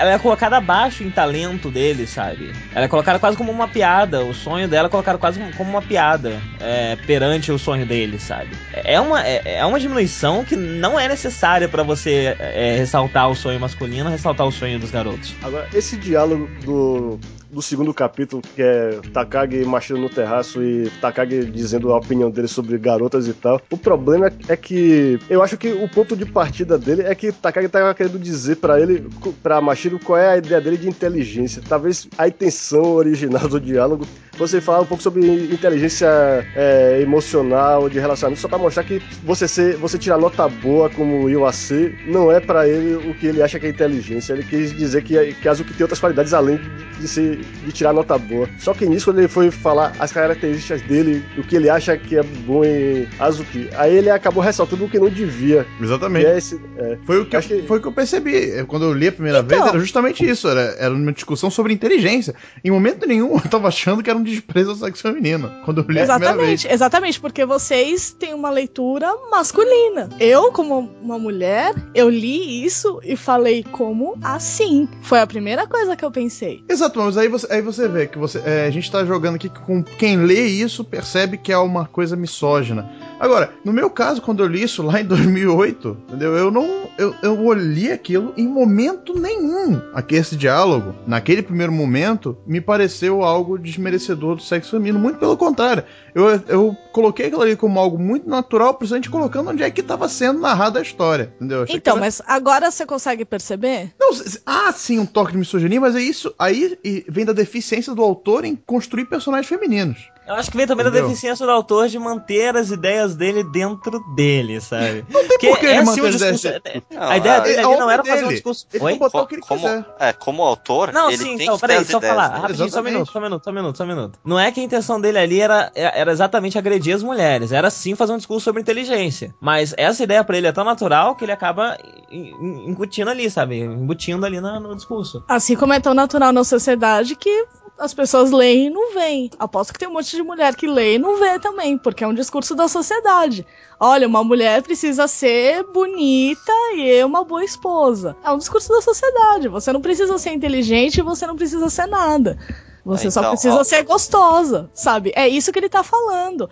Ela é colocada abaixo em talento dele, sabe? Ela é colocada quase como uma piada. O sonho dela é colocado quase como uma piada é, perante o sonho dele, sabe? É uma, é, é uma diminuição que não é necessária pra você é, ressaltar o sonho masculino, ressaltar o sonho dos garotos. Agora, esse diálogo do, do segundo capítulo, que é Takagi marchando no terraço e Takagi dizendo a opinião dele sobre garotas e tal. O problema é, que eu acho que o ponto de partida dele é que Takagi tava querendo dizer pra ele, pra Mashiro, qual é a ideia dele de inteligência. Talvez a intenção original do diálogo fosse falar um pouco sobre inteligência é, emocional, de relacionamento, só pra mostrar que você, ser, você tirar nota boa como Iwase não é pra ele o que ele acha que é inteligência. Ele quis dizer que, que Azuki tem outras qualidades além de, ser, de tirar nota boa. Só que nisso, quando ele foi falar as características dele, o que ele acha que é bom em Azuki, aí ele acabou ressaltando o que não devia. Exatamente. é esse, é, Foi o que, Acho que- foi o que eu percebi. Quando eu li a primeira Então. vez, era justamente isso. Era, era uma discussão sobre inteligência. Em momento nenhum eu tava achando que era um desprezo ao sexo feminino. Quando eu li a primeira vez. Exatamente, exatamente, porque vocês têm uma leitura masculina. Eu, como uma mulher, eu li isso e falei como assim. Foi a primeira coisa que eu pensei. Exato, mas aí você, aí você vê que você, é, a gente tá jogando aqui com quem lê isso percebe que é uma coisa misógina. Agora, no meu caso, quando eu li isso lá em 2008, entendeu? Eu não. Eu, eu olhei aquilo em momento nenhum. Aqui, esse diálogo, naquele primeiro momento, me pareceu algo desmerecedor do sexo feminino. Muito pelo contrário. Eu, eu coloquei aquilo ali como algo muito natural, principalmente colocando onde é que estava sendo narrada a história. Entendeu? Eu achei Então, era- mas agora você consegue perceber? não, há sim um toque de misoginia, mas é isso. Aí e vem da deficiência do autor em construir personagens femininos. Eu acho que vem também da Entendeu? deficiência do autor de manter as ideias dele dentro dele, sabe? Não tem por que ele assim, manter as ideias dele. Não, a ideia dele é ali não era fazer um discurso. Ele Oi? botar o que ele como, quiser. é, como autor, Não, ele sim, tem então, que peraí, só falar. Rapidinho, só um minuto, só um minuto, só um minuto, só um minuto. Não é que a intenção dele ali era, era exatamente agredir as mulheres, era sim fazer um discurso sobre inteligência. Mas essa ideia pra ele é tão natural que ele acaba in- in- incutindo ali, sabe? Embutindo ali na- no discurso. Assim como é tão natural na sociedade que as pessoas leem e não veem. Aposto que tem um monte de mulher que lê e não vê também, porque é um discurso da sociedade. Olha, uma mulher precisa ser bonita e é uma boa esposa. É um discurso da sociedade. Você não precisa ser inteligente e você não precisa ser nada. Você É, só então, precisa ó. ser gostosa, sabe? É isso que ele tá falando.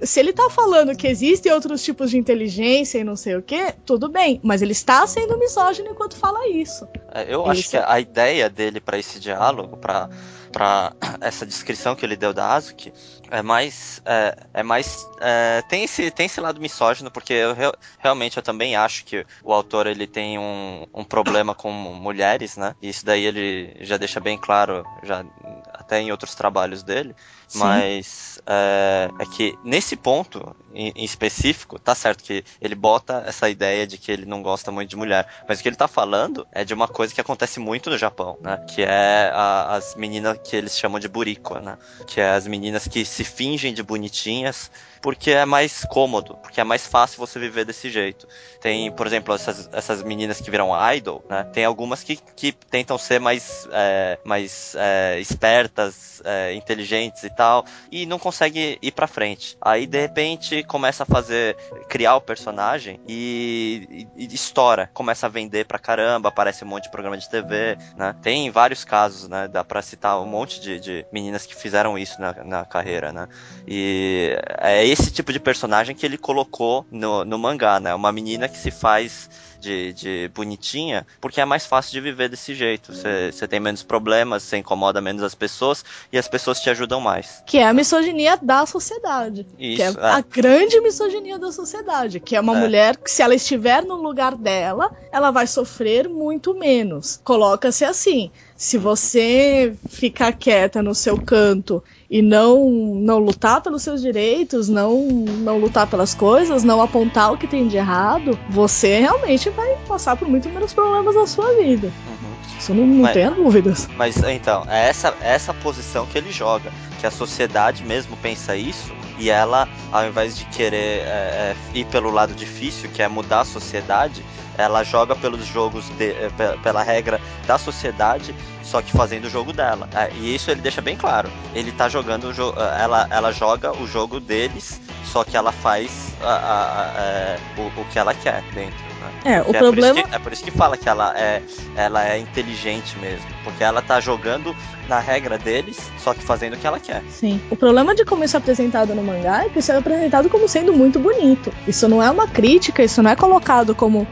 Se ele tá falando que existem outros tipos de inteligência e não sei o que, tudo bem. Mas ele está sendo misógino enquanto fala isso. É, Eu acho Isso. que a ideia dele pra esse diálogo, pra para essa descrição que ele deu da Azuki, é mais é, é mais é, tem esse tem esse lado misógino porque eu re- realmente eu também acho que o autor ele tem um, um problema com mulheres, né? E isso daí ele já deixa bem claro já até em outros trabalhos dele. Sim. Mas é, é que nesse ponto em, em específico, tá certo que ele bota essa ideia de que ele não gosta muito de mulher. Mas o que ele tá falando é de uma coisa que acontece muito no Japão, né? Que é a- as meninas que eles chamam de buriko, né? Que é as meninas que se fingem de bonitinhas porque é mais cômodo, porque é mais fácil você viver desse jeito. Tem, por exemplo, essas, essas meninas que viram idol, né? Tem algumas que, que tentam ser mais, é, mais é, espertas, é, inteligentes e tal, e não consegue ir pra frente. Aí de repente começa a fazer, criar o personagem e, e, e estoura, começa a vender pra caramba, aparece um monte de programa de TV, né? Tem vários casos, né? Dá pra citar um monte de, de meninas que fizeram isso na, na carreira, né? E é esse tipo de personagem que ele colocou no, no mangá, né? Uma menina que se faz de, de bonitinha, porque é mais fácil de viver desse jeito. Você tem menos problemas, você incomoda menos as pessoas e as pessoas te ajudam mais. Que é a misoginia da sociedade. Isso, que é, é. a grande misoginia da sociedade. Que é uma É. mulher que, se ela estiver no lugar dela, ela vai sofrer muito menos. Coloca-se assim. Se você ficar quieta no seu canto e não não lutar pelos seus direitos, não não lutar pelas coisas, não apontar o que tem de errado, você realmente vai passar por muito menos problemas na sua vida. Uhum. Isso não, não Mas- tenha dúvidas. Mas então, é essa, é essa posição que ele joga. Que a sociedade mesmo pensa isso. E ela, ao invés de querer é, é, ir pelo lado difícil, que é mudar a sociedade, ela joga pelos jogos, de, é, pe- pela regra da sociedade, só que fazendo o jogo dela. É, e isso ele deixa bem claro. Ele tá jogando o jogo. Ela, ela joga o jogo deles, só que ela faz a- a- a- é, o, o que ela quer dentro. Né? É, o Que problema É por, isso que, é por isso que fala que ela é, ela é inteligente mesmo. Porque ela tá jogando na regra deles, só que fazendo o que ela quer. Sim. O problema de como isso é apresentado no mangá é que isso é apresentado como sendo muito bonito. Isso não é uma crítica, isso não é colocado como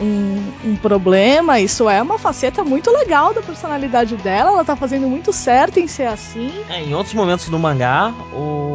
um, um problema, isso é uma faceta muito legal da personalidade dela. Ela tá fazendo muito certo em ser assim. É, em outros momentos do mangá, o.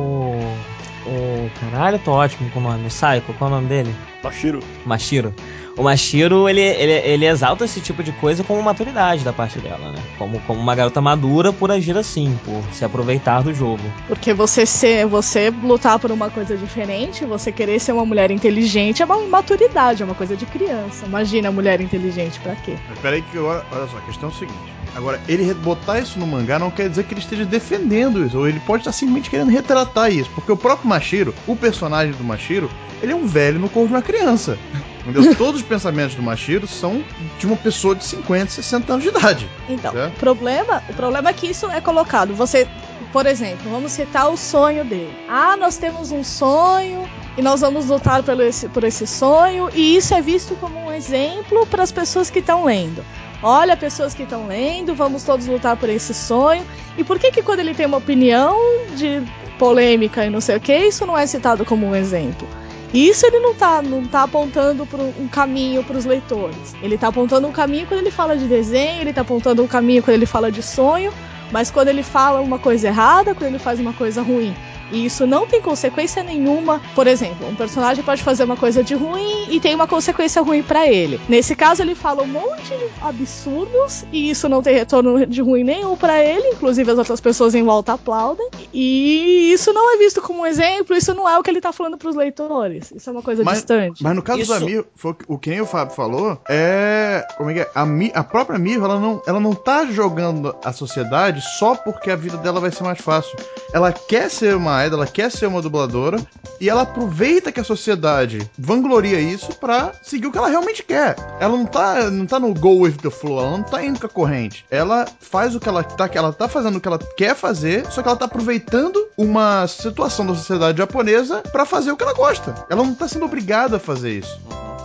O. Caralho, eu tô ótimo com o nome. O Saiko, qual é o nome dele? Mashiro. Mashiro. O Mashiro, ele, ele, ele exalta esse tipo de coisa como maturidade da parte dela, né? Como, como uma garota madura por agir assim, por se aproveitar do jogo. Porque você ser, você lutar por uma coisa diferente, você querer ser uma mulher inteligente é uma imaturidade, é uma coisa de criança. Imagina mulher inteligente pra quê? Mas peraí que agora, olha só, a questão é o seguinte. Agora, ele botar isso no mangá não quer dizer que ele esteja defendendo isso, ou ele pode estar simplesmente querendo retratar isso, porque o próprio Mashiro, o personagem do Mashiro, ele é um velho no corpo de uma criança. Entendeu? Todos os pensamentos do Mashiro são de uma pessoa de 50, 60 anos de idade. Então, Certo. o problema, o problema é que isso é colocado. Você, por exemplo, vamos citar o sonho dele. Ah, nós temos um sonho e nós vamos lutar pelo esse, por esse sonho, e isso é visto como um exemplo para as pessoas que estão lendo. Olha, pessoas que estão lendo, vamos todos lutar por esse sonho. E por que que quando ele tem uma opinião de polêmica e não sei o que, isso não é citado como um exemplo? Isso ele não tá, não tá apontando para um caminho para os leitores. Ele tá apontando um caminho quando ele fala de desenho, ele tá apontando um caminho quando ele fala de sonho, mas quando ele fala uma coisa errada, quando ele faz uma coisa ruim. E isso não tem consequência nenhuma. Por exemplo, um personagem pode fazer uma coisa de ruim e tem uma consequência ruim pra ele. Nesse caso, ele fala um monte de absurdos e isso não tem retorno de ruim nenhum pra ele, inclusive as outras pessoas em volta aplaudem. E isso não é visto como um exemplo, isso não é o que ele tá falando pros leitores. Isso é uma coisa Mas- distante. Mas no caso Isso- da Mir, foi o que- o que nem o Fábio falou, é. Como é que é? A, Mi- a própria Mir, ela não, ela não tá jogando a sociedade só porque a vida dela vai ser mais fácil. Ela quer ser uma ela quer ser uma dubladora, e ela aproveita que a sociedade vangloria isso pra seguir o que ela realmente quer. Ela não tá, não tá no go with the flow, ela não tá indo com a corrente. Ela faz o que ela tá, ela tá fazendo o que ela quer fazer, só que ela tá aproveitando uma situação da sociedade japonesa pra fazer o que ela gosta. Ela não tá sendo obrigada a fazer isso.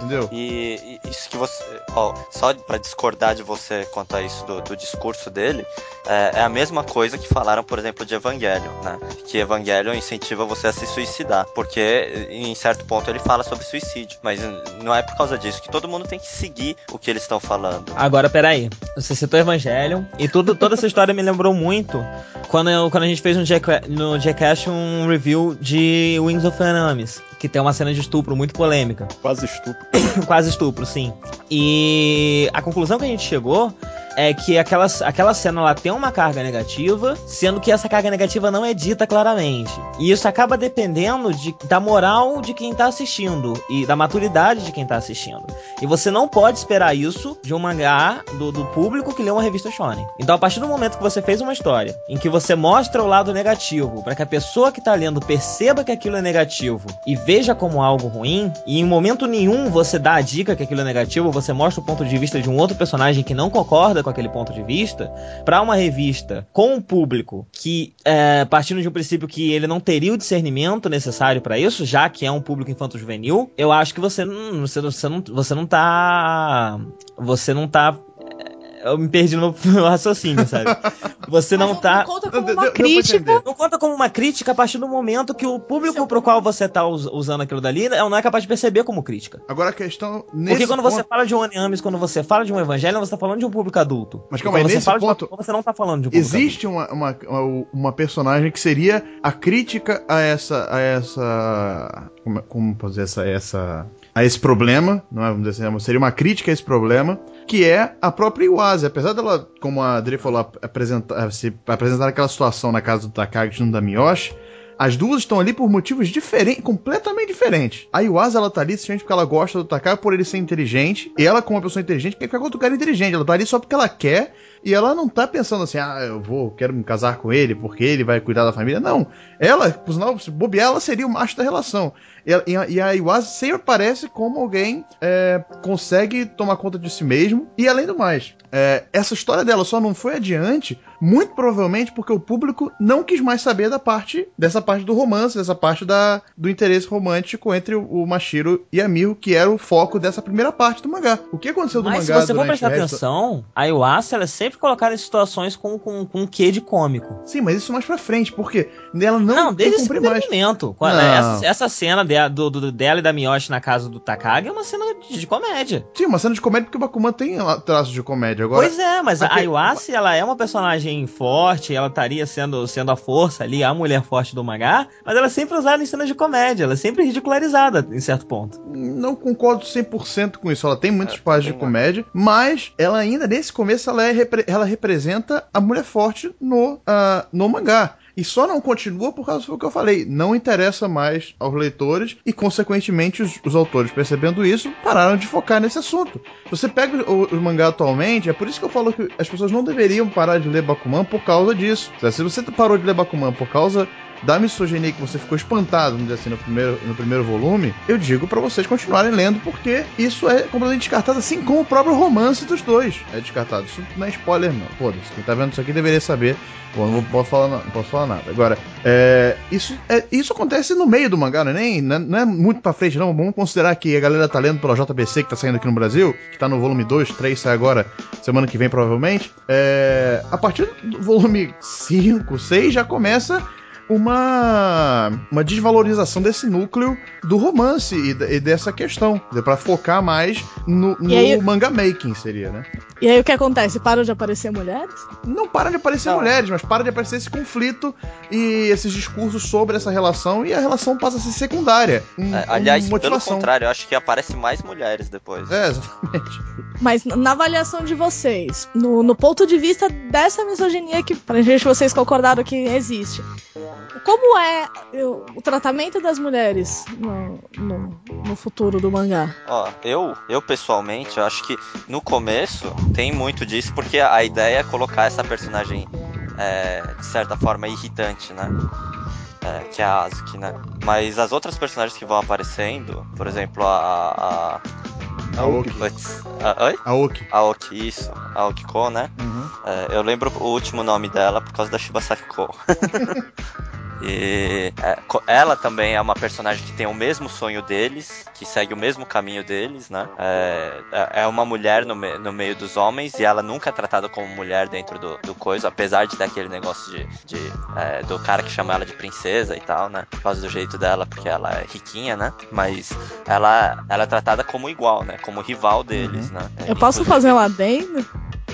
Entendeu? E, e isso que você. Ó, só pra discordar de você quanto a isso do, do discurso dele, é, é a mesma coisa que falaram, por exemplo, de Evangelion, né? Que Evangelion incentiva você a se suicidar. Porque em certo ponto ele fala sobre suicídio. Mas não é por causa disso que todo mundo tem que seguir o que eles estão falando. Agora, peraí. Você citou Evangelion e tudo, toda essa história me lembrou muito quando, eu- quando a gente fez no, Jack, no Jackass um review de Wings of Enemies, que tem uma cena de estupro muito polêmica. Quase estupro. Quase estupro, sim. E a conclusão que a gente chegou é que aquela, aquela cena lá tem uma carga negativa, sendo que essa carga negativa não é dita claramente. E isso acaba dependendo de, da moral de quem tá assistindo e da maturidade de quem tá assistindo. E você não pode esperar isso de um mangá do, do público que lê uma revista shonen. Então, a partir do momento que você fez uma história em que você mostra o lado negativo para que a pessoa que tá lendo perceba que aquilo é negativo e veja como algo ruim, e em momento nenhum você dá a dica que aquilo é negativo, você mostra o ponto de vista de um outro personagem que não concorda com aquele ponto de vista, pra uma revista com um público que, é, partindo de um princípio que ele não teria o discernimento necessário pra isso, já que é um público infanto-juvenil, eu acho que você você, você, não, você não tá. Você não tá. Eu me perdi no meu raciocínio, sabe? Você não Mas tá. conta Não, como deu- uma crítica. Não conta como uma crítica a partir do momento que o público Seu pro qual você tá us- usando aquilo dali é- não é capaz de perceber como crítica. Agora a questão. Nesse Porque quando você ponto- fala de um animes, quando você fala de um evangelho, você tá falando de um público adulto. Mas calma aí, quando você nesse fala de uma ponto- coisa, você não tá falando de um público Existe uma, uma, uma, uma personagem que seria a crítica a essa. a essa. Como, como dizer essa, essa. A esse problema, não é? Dizer assim, seria uma crítica a esse problema, que é a própria Iwase. Apesar dela, como a Adri falou, ap- apresentar, se apresentar aquela situação na casa do Takagi e da Miyoshi. As duas estão ali por motivos diferentes, completamente diferentes. A Iwasa, ela tá ali simplesmente porque ela gosta do Takagi por ele ser inteligente. E ela, como uma pessoa inteligente, quer ficar com outro cara inteligente. Ela tá ali só porque ela quer. E ela não tá pensando assim, ah, eu vou, quero me casar com ele porque ele vai cuidar da família. Não. Ela, por sinal, se bobear, ela seria o macho da relação. E, e a- Iwasa sempre aparece como alguém é, consegue tomar conta de si mesmo. E além do mais, é, essa história dela só não foi adiante, muito provavelmente porque o público não quis mais saber da parte dessa parte do romance, dessa parte da, do interesse romântico entre o, Mashiro e a Miho, que era o foco dessa primeira parte do mangá. O que aconteceu do Mas se mangá você for prestar atenção, a Iwasa ela é sempre colocada em situações com, com, com um quê de cômico. Sim, mas isso mais pra frente, porque ela não, Não, desde esse primeiro mais. momento. Não. Essa, essa cena de- do, do- dela e da Miyoshi na casa do Takagi é uma cena de, de comédia. Sim, uma cena de comédia porque o Bakuman tem lá traços de comédia. Agora, pois é, mas a aqui- Iwase, ela é uma personagem forte, ela estaria sendo, sendo a força ali, a mulher forte do mangá, mas ela é sempre usada em cenas de comédia, ela é sempre ridicularizada em certo ponto. não concordo 100% com isso. Ela tem muitas É, partes de comédia, mas ela ainda, nesse começo, ela, é repre- ela representa a mulher forte no, ah, no mangá. E só não continua por causa do que eu falei. Não interessa mais aos leitores e, consequentemente, os, os autores, percebendo isso, pararam de focar nesse assunto. Você pega o, o mangá atualmente, é por isso que eu falo que as pessoas não deveriam parar de ler Bakuman por causa disso. Se você parou de ler Bakuman por causa da misoginia que você ficou espantado, vamos dizer assim, no primeiro, no primeiro volume, eu digo pra vocês continuarem lendo, porque isso é completamente descartado, assim como o próprio romance dos dois é descartado. Isso não é spoiler, não. Foda-se. Quem tá vendo isso aqui deveria saber. Bom, não, posso falar, não posso falar nada. Agora, é, isso, é, isso acontece no meio do mangá, não é, nem, não é, é muito pra frente, não. Vamos considerar que a galera tá lendo pela JBC, que tá saindo aqui no Brasil, que tá no volume 2, 3, sai agora, semana que vem, provavelmente. É, a partir do volume 5, 6, já começa uma, uma desvalorização desse núcleo do romance e, e dessa questão. Para focar mais no, no aí- manga making, seria, né? E aí o que acontece? Param de aparecer mulheres? Não para de aparecer Não. mulheres, mas para de aparecer esse conflito e esses discursos sobre essa relação e a relação passa a ser secundária. Um, É, aliás, um pelo contrário, eu acho que aparece mais mulheres depois. É, exatamente. Mas na avaliação de vocês, no, no ponto de vista dessa misoginia que pra gente vocês concordaram que existe, como é eu- o tratamento das mulheres no, no, no futuro do mangá? Ó, eu, eu pessoalmente, eu acho que no começo tem muito disso, porque a ideia é colocar essa personagem, é, de certa forma, irritante, né? É, que é a Azuki, né? Mas as outras personagens que vão aparecendo, por exemplo, a. a, Aoki. a a- oi? Aoki. Aoki, isso. Aoki Ko, né? Uhum. É, eu lembro o último nome dela por causa da Shibasaki Ko. E é, ela também é uma personagem que tem o mesmo sonho deles, que segue o mesmo caminho deles, né? É, é- é uma mulher no, me- no meio dos homens e ela nunca é tratada como mulher dentro do, do coisa, apesar de ter aquele negócio de, de, é, do cara que chama ela de princesa e tal, né? Por causa do jeito dela, porque ela é riquinha, né? Mas ela, ela é tratada como igual, né? Como rival deles, né? Eu posso Inclusive- fazer um adendo?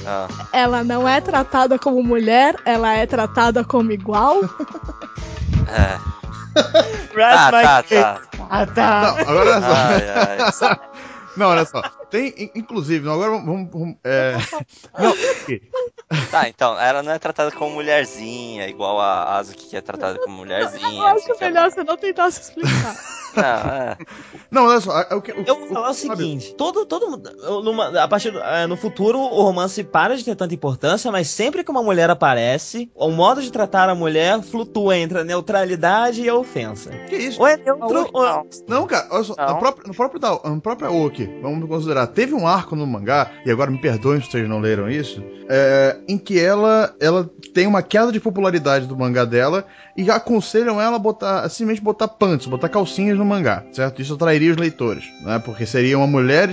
Ah, Ela não é tratada como mulher, ela é tratada como igual. é. Rest Tá, my tá, case. tá. Ah, tá. Não, agora olha só. Ai, ai. Não, olha só. Tem, in- inclusive, agora vamos. vamos é... Não. Tá, então, ela não é tratada como mulherzinha, igual a Azuki que é tratada como mulherzinha. Eu acho assim, que é- melhor você não tentar se explicar. Não, é. Não, olha só. é o que- o- Eu vou falar o sabe, seguinte: todo, todo mundo- numa- a partir do- é, no futuro o romance para de ter tanta importância, mas sempre que uma mulher aparece, o modo de tratar a mulher flutua entre a neutralidade e a ofensa. Que isso? Ou é neutro, ou Não. Não, cara, olha só, Não. no próprio, no próprio, da, no próprio Aoki, vamos considerar lembrar, teve um arco no mangá, e agora me perdoem se vocês não leram isso, é, em que ela, ela tem uma queda de popularidade do mangá dela e aconselham ela a botar, simplesmente botar pants, botar calcinhas no mangá, certo? Isso atrairia os leitores, né? Porque seria uma mulher,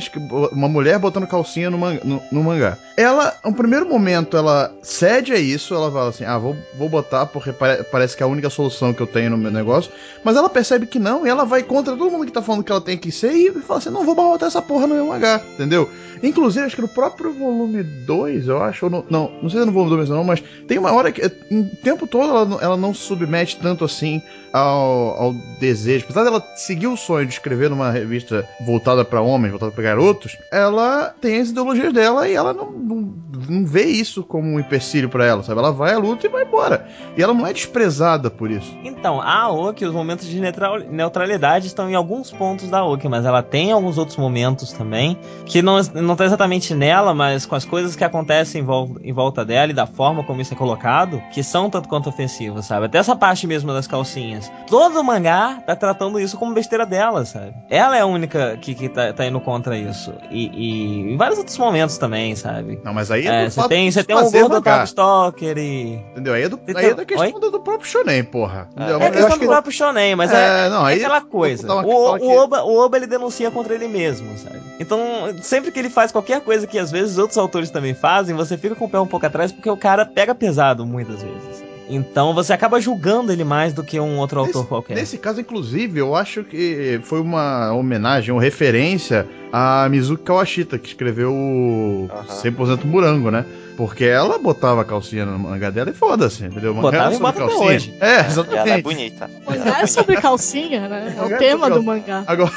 uma mulher botando calcinha no, manga, no, no mangá. Ela, no primeiro momento, ela cede a isso, ela fala assim, ah, vou, vou botar porque pare, parece que é a única solução que eu tenho no meu negócio, mas ela percebe que não e ela vai contra todo mundo que tá falando que ela tem que ser e fala assim, não vou botar essa porra no meu mangá, entendeu? Inclusive, acho que no próprio volume 2, eu acho, no, não, não sei se é no volume 2 não, mas tem uma hora que, o tempo todo, ela, ela não se submete tanto assim ao, ao desejo. Apesar dela seguir o sonho de escrever numa revista voltada para homens, voltada para garotos, ela tem as ideologias dela e ela não, não, não vê isso como um empecilho para ela, sabe? Ela vai à luta e vai embora. E ela não é desprezada por isso. Então, a Aoki, os momentos de neutralidade estão em alguns pontos da Aoki, mas ela tem alguns outros momentos também que não, não tá exatamente nela, mas com as coisas que acontecem em volta, em volta dela e da forma como isso é colocado, que são tanto quanto ofensivos, sabe? Até essa parte mesmo das calcinhas. Todo o mangá tá tratando isso como besteira dela, sabe? Ela é a única que, que tá, tá indo contra isso. E, e, em vários outros momentos também, sabe? Não, mas aí é, é Você tem, você tem um gol do Top Stalker e. Entendeu? Aí é, do, aí é da questão do, do, próprio Shonen, porra. É, é questão do que... próprio Shonen, mas é, é, não, é aquela coisa. O, o, Oba, o Oba ele denuncia contra ele mesmo, sabe? Então, sempre que ele faz qualquer coisa que às vezes outros autores também fazem, você fica com o pé um pouco atrás porque o cara pega pesado muitas vezes. Então você acaba julgando ele mais do que um outro nesse, autor qualquer. Nesse caso, inclusive, eu acho que foi uma homenagem ou referência a Mizuki Kawashita, que escreveu o 100% Murango, né? Porque ela botava a calcinha no mangá dela e foda-se, entendeu? O botava e bota calcinha. hoje. É, exatamente. Ela é bonita. O mangá é sobre calcinha, né? É o tema do mangá. Agora...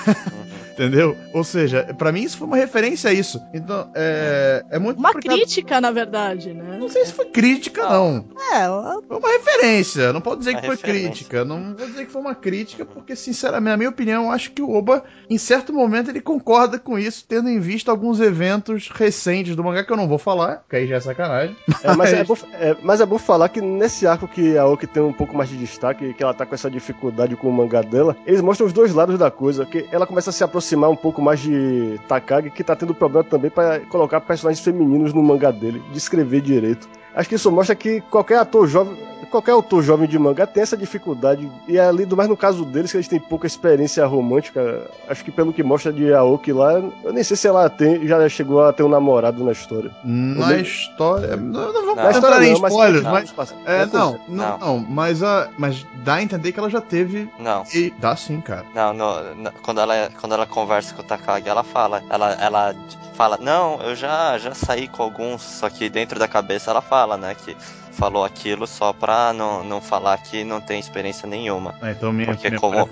Entendeu? Ou seja, para mim isso foi uma referência a isso. Então, é, é muito. Uma crítica, na verdade, né? Não sei se foi crítica, não. É, foi uma referência. Não pode dizer que foi crítica. Não vou dizer que foi uma crítica, porque, sinceramente, na minha opinião, eu acho que o Oba, em certo momento, ele concorda com isso, tendo em vista alguns eventos recentes do mangá que eu não vou falar, que aí já é sacanagem. É, mas, é bom, é, mas é bom falar que nesse arco que a Oki tem um pouco mais de destaque, que ela tá com essa dificuldade com o mangá dela, eles mostram os dois lados da coisa, que ela começa a se aproximar aproximar um pouco mais de Takagi, que tá tendo problema também para colocar personagens femininos no mangá dele, de escrever direito. Acho que isso mostra que qualquer ator jovem, qualquer autor jovem de mangá tem essa dificuldade. E é ali, mais no caso deles, que eles têm pouca experiência romântica. Acho que pelo que mostra de Aoki lá, eu nem sei se ela tem, já chegou a ter um namorado na história. Na história. Não, não vamos história em spoilers, mas. mas é, não, não, não, mas, a, mas dá a entender que ela já teve. Não. E dá sim, cara. Não, no, no, quando, ela, quando ela conversa com o Takagi, ela fala. Ela, ela fala, não, eu já, já saí com alguns, só que dentro da cabeça ela fala, né, que falou aquilo só pra não, não falar que não tem experiência nenhuma. É, então minha, Porque minha como,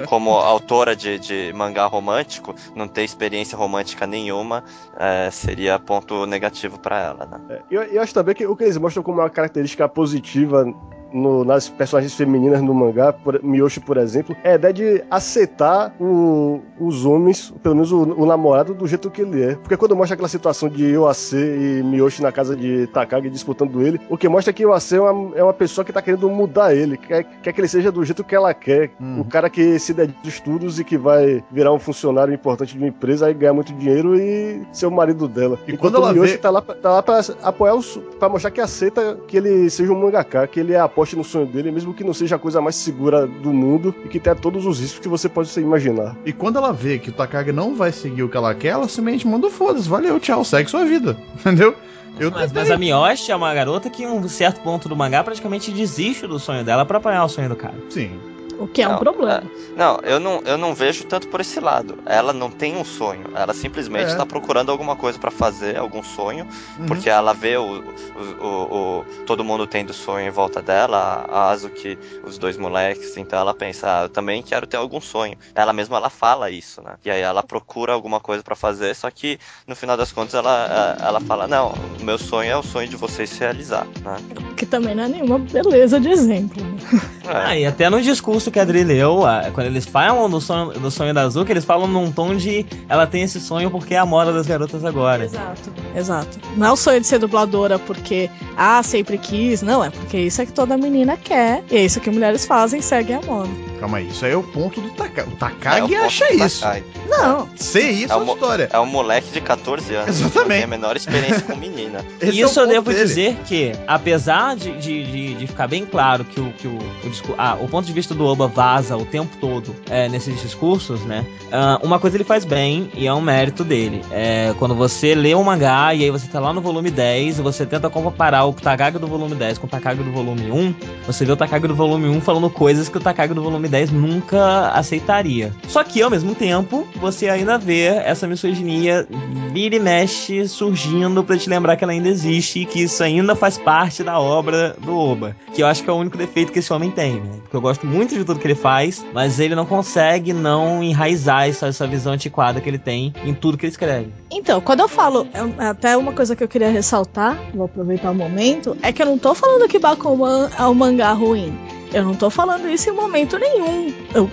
é, como autora de, de mangá romântico, não ter experiência romântica nenhuma é, seria ponto negativo para ela, né? É, eu, eu acho também que o que eles mostram como uma característica positiva no, nas personagens femininas no mangá, por, Miyoshi, por exemplo, é a ideia de aceitar o, os homens, pelo menos o, o, namorado, do jeito que ele é. Porque quando mostra aquela situação de Iwase e Miyoshi na casa de Takagi disputando ele, o que mostra é que Iwase é uma, é uma pessoa que tá querendo mudar ele, quer, quer que ele seja do jeito que ela quer. Hum. O cara que se dedica aos estudos e que vai virar um funcionário importante de uma empresa e ganhar muito dinheiro e ser o marido dela. E Enquanto quando ela o Miyoshi vê... tá lá, tá lá pra apoiar, os, pra mostrar que aceita que ele seja um mangaka, que ele é apoia aposte no sonho dele, mesmo que não seja a coisa mais segura do mundo e que tenha todos os riscos que você pode imaginar. E quando ela vê que o Takagi não vai seguir o que ela quer, ela simplesmente manda foda-se, valeu, tchau, segue sua vida, entendeu? Eu mas, mas, a Miyoshi é uma garota que em um certo ponto do mangá praticamente desiste do sonho dela para apanhar o sonho do cara. Sim. O que é não, um problema. É, não, eu não, eu não vejo tanto por esse lado. Ela não tem um sonho. Ela simplesmente está é. procurando alguma coisa para fazer, algum sonho, uhum. porque ela vê o, o, o, o, todo mundo tendo sonho em volta dela, a Azuki, os dois moleques, então ela pensa, ah, eu também quero ter algum sonho. Ela mesma ela fala isso, né? E aí ela procura alguma coisa para fazer, só que no final das contas ela, ela fala, não, o meu sonho é o sonho de vocês se realizar, né? Que também não é nenhuma beleza de exemplo. Né? É. Ah, e até no discurso que a Adri leu, quando eles falam do sonho, do sonho da Azuka, eles falam num tom de ela tem esse sonho porque é a moda das garotas agora. Exato, exato. Não é o sonho de ser dubladora porque, ah, sempre quis, não, é porque isso é que toda menina quer, e é isso que mulheres fazem, segue a moda. Calma aí. Isso aí é o ponto do Takagi. O É o Takagi acha isso. Takagi. Não, Ser isso é É uma um história. É um moleque de 14 anos. Exatamente. Tem a menor experiência com menina. Esse é Isso eu ponto devo dele. dizer que, apesar de, de, de, de ficar bem claro que, o, que o, o, discu- ah, o ponto de vista do Oba vaza o tempo todo é, nesses discursos, né? ah, uma coisa ele faz bem e é um mérito dele. É, quando você lê um mangá e aí você tá lá no volume 10 e você tenta comparar o Takagi do volume 10 com o Takagi do volume 1, você vê o Takagi do volume 1 falando coisas que o Takagi do volume 10 nunca aceitaria. Só que, ao mesmo tempo, você ainda vê essa misoginia vira e mexe surgindo pra te lembrar que ela ainda existe e que isso ainda faz parte da obra do Oba. Que eu acho que é o único defeito que esse homem tem, né? Porque eu gosto muito de tudo que ele faz, mas ele não consegue não enraizar essa, essa visão antiquada que ele tem em tudo que ele escreve. Então, quando eu falo, é até uma coisa que eu queria ressaltar, vou aproveitar o momento, é que eu não tô falando que Bakuman é um mangá ruim. Eu não tô falando isso em momento nenhum. Eu,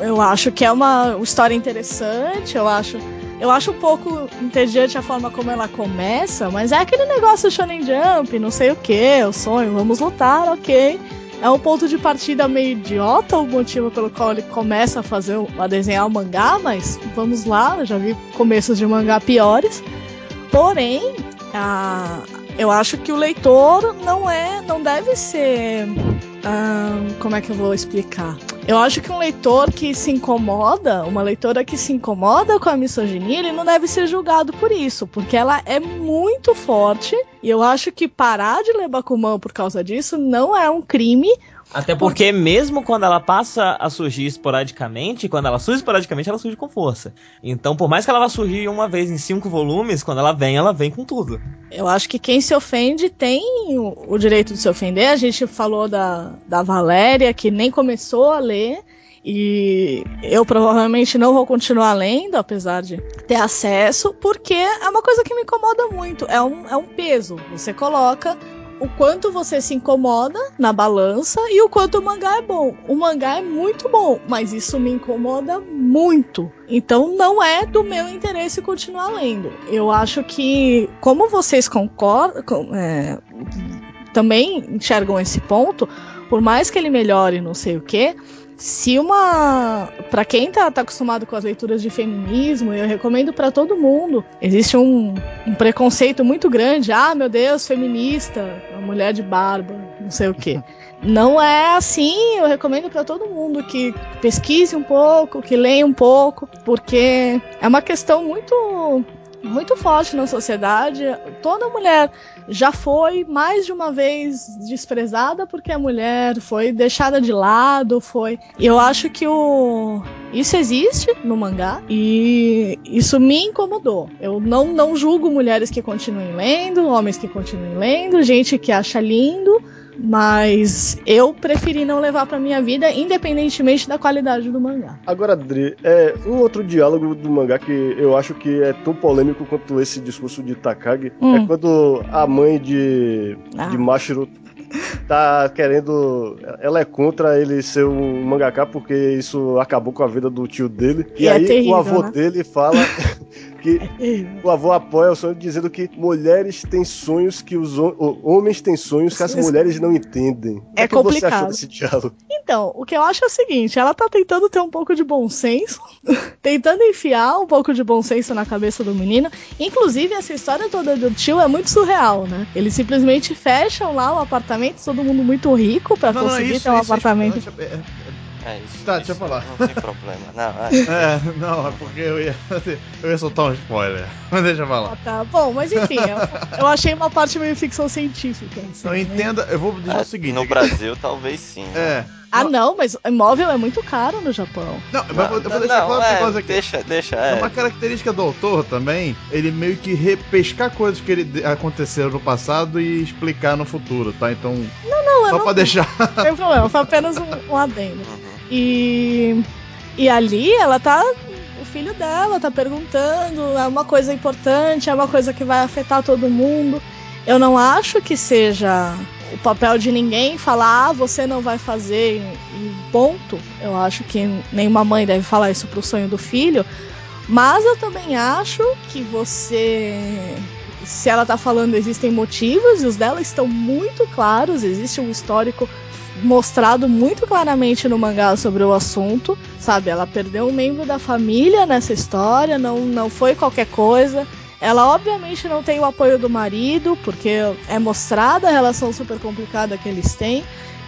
eu acho que é uma história interessante, eu acho. Eu acho um pouco entediante a forma como ela começa, mas é aquele negócio Shonen Jump, não sei o que, o sonho, vamos lutar, ok. É um ponto de partida meio idiota o motivo pelo qual ele começa a fazer, a desenhar o mangá, mas vamos lá, eu já vi começos de mangá piores. Porém, a- eu acho que o leitor não é, não deve ser, como é que eu vou explicar? Eu acho que um leitor que se incomoda, uma leitora que se incomoda com a misoginia, ele não deve ser julgado por isso, porque ela é muito forte. E eu acho que parar de ler Bakuman por causa disso não é um crime. Até porque, mesmo quando ela passa a surgir esporadicamente, quando ela surge esporadicamente, ela surge com força. Então, por mais que ela vá surgir uma vez em cinco volumes, quando ela vem, ela vem com tudo. Eu acho que quem se ofende tem o, o direito de se ofender. A gente falou da, da Valéria, que nem começou a ler. E eu provavelmente não vou continuar lendo, apesar de ter acesso, porque é uma coisa que me incomoda muito. É um, é um peso. Você coloca o quanto você se incomoda na balança e o quanto o mangá é bom. O mangá é muito bom, mas isso me incomoda muito. Então não é do meu interesse continuar lendo. Eu acho que, como vocês concordam, é, também enxergam esse ponto, por mais que ele melhore não sei o que, se uma. Pra quem tá, tá acostumado com as leituras de feminismo, eu recomendo pra todo mundo. Existe um, um preconceito muito grande. Ah, meu Deus, feminista, uma mulher de barba, não sei o que. Não é assim, eu recomendo pra todo mundo que pesquise um pouco, que leia um pouco, porque é uma questão muito muito forte na sociedade. Toda mulher já foi mais de uma vez desprezada porque a mulher foi deixada de lado, foi. Eu acho que o isso existe no mangá e isso me incomodou. Eu não não julgo mulheres que continuem lendo, homens que continuem lendo, gente que acha lindo, mas eu preferi não levar pra minha vida independentemente da qualidade do mangá. Agora, Dri, é um outro diálogo do mangá que eu acho que é tão polêmico quanto esse discurso de Takagi Hum. é quando a mãe de, Ah. de Mashiro tá querendo. Ela é contra ele ser um mangaká porque isso acabou com a vida do tio dele. E, E é aí terrível, o avô né? dele fala que o avô apoia o sonho dizendo que mulheres têm sonhos que os homens têm sonhos que as Isso- mulheres não entendem. É o que você complicado. achou desse diálogo? Então, o que eu acho é o seguinte, ela tá tentando ter um pouco de bom senso, tentando enfiar um pouco de bom senso na cabeça do menino. Inclusive, essa história toda do tio é muito surreal, né? Eles simplesmente fecham lá o apartamento, todo mundo muito rico pra Não, não, conseguir isso- ter um isso é- apartamento. é- é- isso. Tá, isso deixa eu falar. Não tem problema. Não, é. É, não, é porque eu ia, eu ia soltar um spoiler. Mas deixa eu falar. Ah, tá. Bom, mas enfim, eu, eu achei uma parte meio ficção científica. assim, Então né? entenda, eu vou dizer É, o seguinte. no Brasil, talvez sim. né? É. Ah, não, mas imóvel é muito caro no Japão. Não, eu vou, eu vou Não, deixar não, claro é, negócio aqui. Deixa, deixa. É É, uma característica do autor também, ele meio que repescar coisas que ele aconteceram no passado e explicar no futuro, tá? Então, Não, eu só não pra deixar. Não tem problema, foi apenas um, um adendo. E, e ali ela tá. O filho dela tá perguntando, é uma coisa importante, é uma coisa que vai afetar todo mundo. Eu não acho que seja o papel de ninguém falar, ah, você não vai fazer e ponto. Eu acho que nenhuma mãe deve falar isso pro sonho do filho. Mas eu também acho que você se ela tá falando existem motivos, e os dela estão muito claros, existe um histórico mostrado muito claramente no mangá sobre o assunto, sabe? Ela perdeu um membro da família nessa história, não, não foi qualquer coisa. Ela obviamente não tem o apoio do marido, porque é mostrada a relação super complicada que eles têm.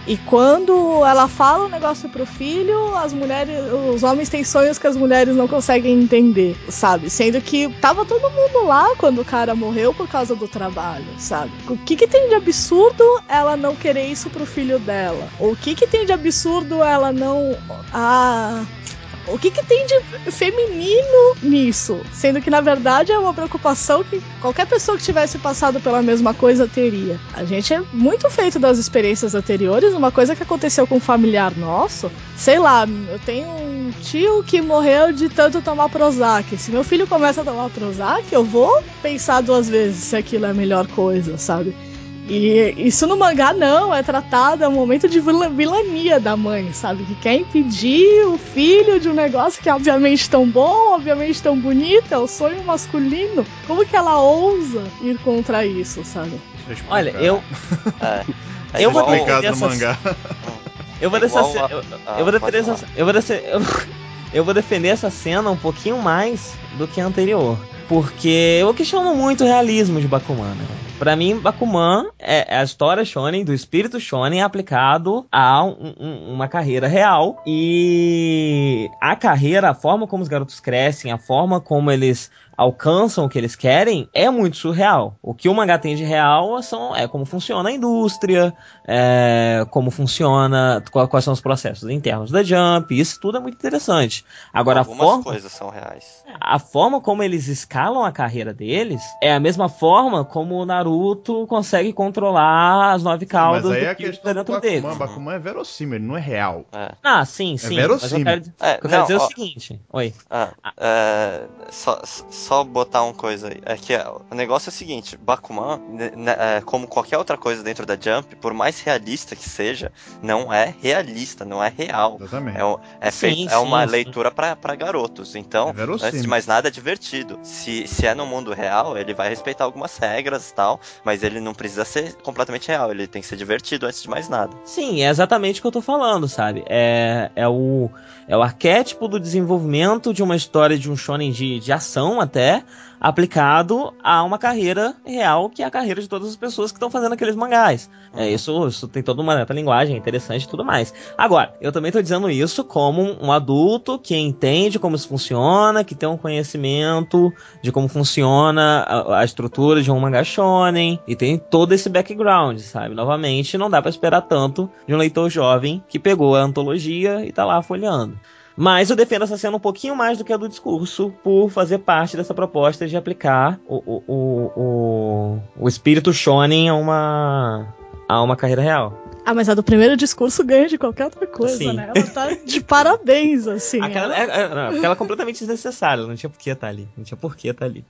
E quando ela fala um negócio pro filho, as mulheres, os homens têm sonhos que as mulheres não conseguem entender, sabe? Sendo que tava todo mundo lá quando o cara morreu por causa do trabalho, sabe? O que que tem de absurdo ela não querer isso pro filho dela? O que que tem de absurdo ela não ah, o que, que tem de feminino nisso? Sendo que na verdade é uma preocupação que qualquer pessoa que tivesse passado pela mesma coisa teria. A gente é muito feito das experiências anteriores, uma coisa que aconteceu com um familiar nosso. Sei lá, eu tenho um tio que morreu de tanto tomar Prozac. Se meu filho começa a tomar Prozac, eu vou pensar duas vezes se aquilo é a melhor coisa, sabe? E isso no mangá não, é tratado, é um momento de vilania da mãe, sabe? Que quer impedir o filho de um negócio que é obviamente tão bom, obviamente tão bonito, é o sonho masculino. Como que ela ousa ir contra isso, sabe? Olha, eu. É, é Eu vou Explicado no mangá. Eu vou, dessa, eu, Ah, eu vou defender falar. essa, eu vou eu, eu vou defender essa cena um pouquinho mais do que a anterior. Porque eu questiono muito o realismo de Bakuman, né? Pra mim, Bakuman é, é a história shonen, do espírito shonen aplicado a um- um- uma carreira real. E a carreira, a forma como os garotos crescem, a forma como eles alcançam o que eles querem, é muito surreal. O que o mangá tem de real são, é como funciona a indústria, é, como funciona, quais são os processos internos da Jump, isso tudo é muito interessante. Agora, a Algumas forma, coisas são reais. a forma como eles escalam a carreira deles é a mesma forma como o Naruto consegue controlar as nove caudas Mas aí do Kyuubi questão do dentro dele. Bakuman, Bakuman é verossímil, ele não é real. É. Ah, sim, sim. mas eu verossímil. quero, É, eu quero não, dizer ó. o seguinte. Oi. Ah, é, só, só botar uma coisa aí. É que o negócio é o seguinte: Bakuman, né, né, é, como qualquer outra coisa dentro da Jump, por mais realista que seja, não é realista, não é real. Exatamente. É, é, Sim, feito, é sim, uma sim. leitura pra pra garotos. Então, É verossímil. antes de mais nada, é divertido. Se, se é no mundo real, ele vai respeitar algumas regras e tal, mas ele não precisa ser completamente real. Ele tem que ser divertido antes de mais nada. Sim, é exatamente o que eu tô falando, sabe? É, é, o, é o arquétipo do desenvolvimento de uma história de um shonen de, de ação até, aplicado a uma carreira real, que é a carreira de todas as pessoas que estão fazendo aqueles mangás. É, isso, isso tem toda uma linguagem interessante e tudo mais. Agora, eu também tô dizendo isso como um adulto que entende como isso funciona, que tem um conhecimento de como funciona a, a estrutura de um mangá shonen, e tem todo esse background, sabe? Novamente, não dá pra esperar tanto de um leitor jovem que pegou a antologia e tá lá folheando. Mas eu defendo essa cena um pouquinho mais do que a do discurso, por fazer parte dessa proposta de aplicar o, o, o, o, o espírito shonen a uma, a uma carreira real. Ah, mas a do primeiro discurso ganha de qualquer outra coisa, Sim. né? Ela tá de parabéns, assim. Aquela, Ela- é, é, não, porque ela é completamente desnecessária, não tinha por que estar ali. Não tinha por que estar ali.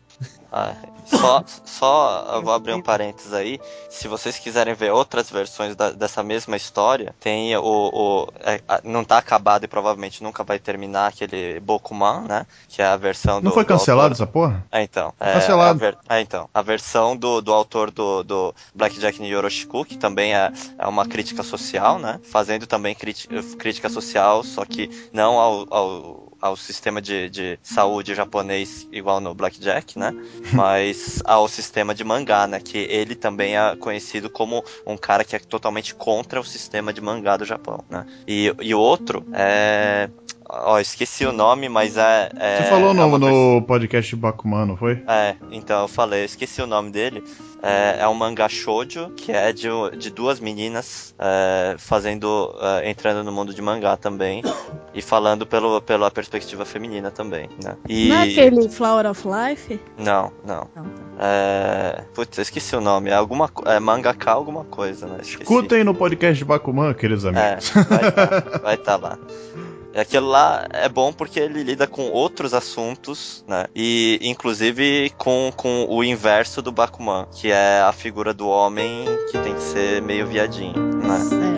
Ah, só, só eu vou abrir um parênteses aí. Se vocês quiserem ver outras versões da- dessa mesma história, tem o. o- é, não tá acabado e provavelmente nunca vai terminar aquele Bokuman, né? Que é a versão do. Não foi do cancelado essa porra? É, então. É, Cancelado. A ver- é, então. A versão do, do autor do, do Blackjack no Yoroshiku, que também é, é uma crítica social, né? Fazendo também crítica social, só que não ao, ao, ao sistema de, de saúde japonês igual no Blackjack, né? Mas ao sistema de mangá, né? Que ele também é conhecido como um cara que é totalmente contra o sistema de mangá do Japão, né? E, e o outro é. Ó, esqueci o nome, mas é. é Você falou é no, uma no podcast de Bakuman, não foi? é, então eu falei, eu esqueci o nome dele. É, é um mangá shoujo, que é de, de duas meninas é, fazendo. é, entrando no mundo de mangá também. E falando pelo, pela perspectiva feminina também, né? E. Não é aquele Flower of Life? Não, não. Não, tá. É. Putz, eu esqueci o nome. É alguma é mangaka alguma coisa, né? Esqueci. Escutem no podcast de Bakuman, queridos É, amigos. vai tá, vai tá lá. Aquilo lá é bom porque ele lida com outros assuntos, né? E inclusive com, com o inverso do Bakuman, que é a figura do homem que tem que ser meio viadinho, né? Certo.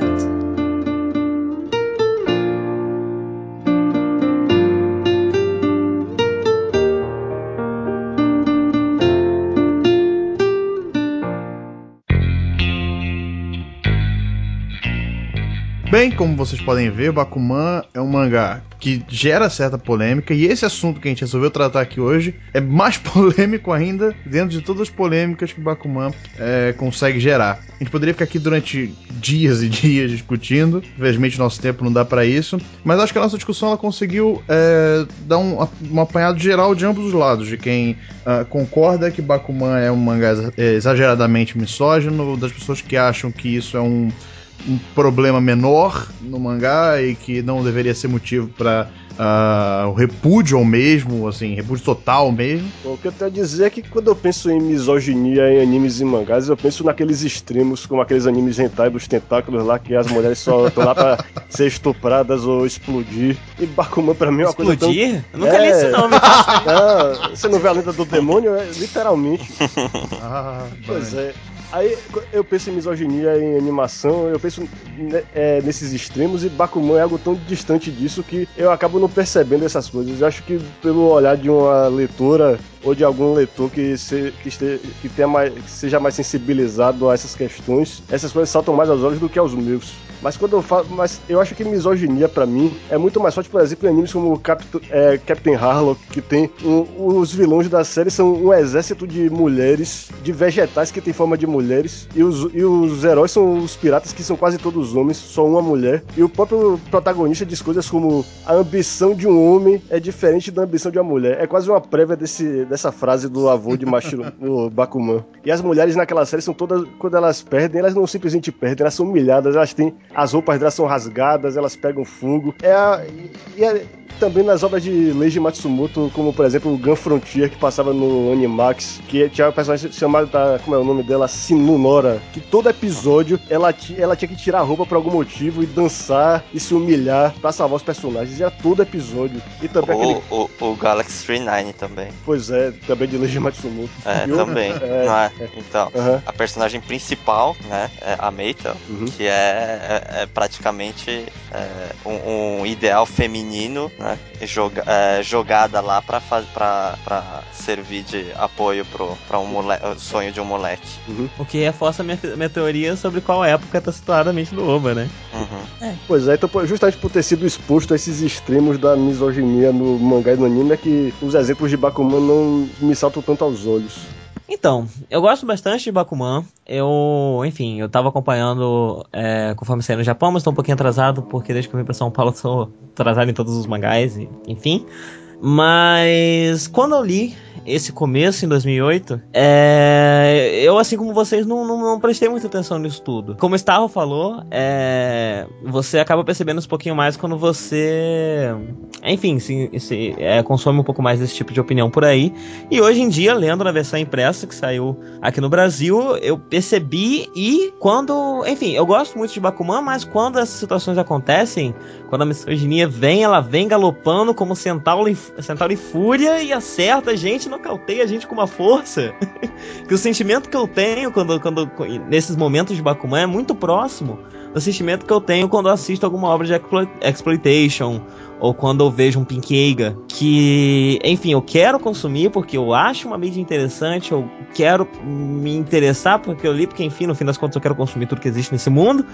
Bem, como vocês podem ver, Bakuman é um mangá que gera certa polêmica e esse assunto que a gente resolveu tratar aqui hoje é mais polêmico ainda dentro de todas as polêmicas que Bakuman é, consegue gerar. A gente poderia ficar aqui durante dias e dias discutindo, infelizmente nosso tempo não dá para isso, mas acho que a nossa discussão ela conseguiu é, dar um, um apanhado geral de ambos os lados, de quem uh, concorda que Bakuman é um mangá exageradamente misógino, das pessoas que acham que isso é um um problema menor no mangá e que não deveria ser motivo para uh, ah, o repúdio ao mesmo, assim, repúdio total mesmo. o que eu tenho a dizer é que quando eu penso em misoginia em animes e mangás, eu penso naqueles extremos, como aqueles animes hentai dos tentáculos lá, que as mulheres só estão lá pra ser estupradas ou explodir. E Bakuman pra mim é uma explodir? coisa Explodir? Eu nunca é... li esse nome. não, você não vê a lenda do demônio? É, literalmente. ah, pois é. Aí eu penso em misoginia em animação, eu penso né, é, nesses extremos e Bakuman é algo tão distante disso que eu acabo não percebendo essas coisas. Eu acho que pelo olhar de uma leitora ou de algum leitor que, se, que, este, que, tenha mais, que seja mais sensibilizado a essas questões, essas coisas saltam mais aos olhos do que aos meus. Mas quando eu falo. Mas eu acho que misoginia, para mim, é muito mais forte, por exemplo, em animes como Capt é, Captain Harlock, que tem. Um, os vilões da série são um exército de mulheres, de vegetais que tem forma de mulheres. E os, e os heróis são os piratas, que são quase todos homens, só uma mulher. E o próprio protagonista diz coisas como a ambição de um homem é diferente da ambição de uma mulher. É quase uma prévia desse, dessa frase do avô de Mashiro, o Bakuman. E as mulheres naquela série são todas. Quando elas perdem, elas não simplesmente perdem, elas são humilhadas, elas têm as roupas delas são rasgadas, elas pegam fungo. É e, é, também nas obras de Leiji Matsumoto, como por exemplo o Gun Frontier, que passava no Animax, que tinha uma personagem chamada, como é o nome dela? Sinunora, que todo episódio ela, ela tinha que tirar a roupa por algum motivo e dançar e se humilhar pra salvar os personagens. Era todo episódio. E também o, aquele... o, o Galaxy 39 também. Pois é, também de Leiji Matsumoto. É, e também. É, é? Então, uhum. a personagem principal, né, é a Meita, uhum. que é, é, é praticamente é, um, um ideal feminino, né? Joga, é, jogada lá pra, faz, pra, pra servir de apoio pro, pra um sonho de um moleque. Uhum. O que reforça a minha, minha teoria sobre qual época tá situada a mente do Oba, né? Uhum. É. Pois é, então justamente por ter sido exposto a esses extremos da misoginia no mangá e no anime é que os exemplos de Bakuman não me saltam tanto aos olhos. Então, eu gosto bastante de Bakuman. Eu, enfim, eu tava acompanhando é, conforme saí no Japão, mas tô um pouquinho atrasado, porque desde que eu vim pra São Paulo tô atrasado em todos os mangás, e, enfim. Mas quando eu li esse começo em 2008, é, eu, assim como vocês, não, não, prestei muita atenção nisso tudo. Como o Estava falou, é, você acaba percebendo um pouquinho mais quando você, enfim, se, se é, consome um pouco mais desse tipo de opinião por aí. E hoje em dia, lendo na versão impressa que saiu aqui no Brasil, eu percebi e quando, enfim, eu gosto muito de Bakuman, mas quando essas situações acontecem, quando a misoginia vem, ela vem galopando como centauro em fúria e acerta a gente nocauteia a gente com uma força que o sentimento que eu tenho quando, quando nesses momentos de Bakuman é muito próximo do sentimento que eu tenho quando assisto alguma obra de exploitation ou quando eu vejo um Pink Eiga que, enfim, eu quero consumir porque eu acho uma mídia interessante, eu quero me interessar porque eu li, porque enfim, no fim das contas eu quero consumir tudo que existe nesse mundo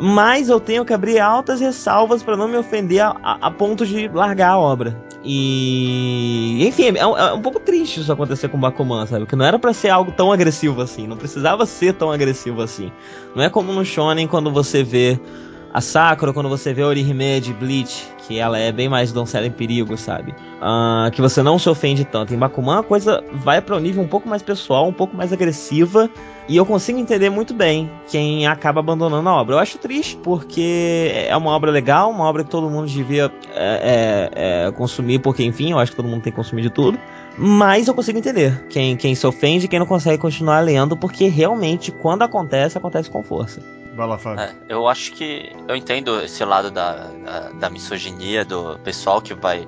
mas eu tenho que abrir altas ressalvas para não me ofender a, a, a, ponto de largar a obra. E. Enfim, é um, é um pouco triste isso acontecer com o Bakuman, sabe? Que não era para ser algo tão agressivo assim. Não precisava ser tão agressivo assim. Não é como no Shonen quando você vê a Sakura, quando você vê a Orihime de Bleach, que ela é bem mais donzela em perigo, sabe? Uh, que você não se ofende tanto. Em Bakuman a coisa vai para um nível um pouco mais pessoal, um pouco mais agressiva. E eu consigo entender muito bem quem acaba abandonando a obra. Eu acho triste, porque é uma obra legal, uma obra que todo mundo devia é, é, é, consumir, porque, enfim, eu acho que todo mundo tem que consumir de tudo. Mas eu consigo entender quem, quem se ofende e quem não consegue continuar lendo, porque realmente, quando acontece, acontece com força. Vai lá, Fábio. É, eu acho que eu entendo esse lado da, da, da, misoginia do pessoal que vai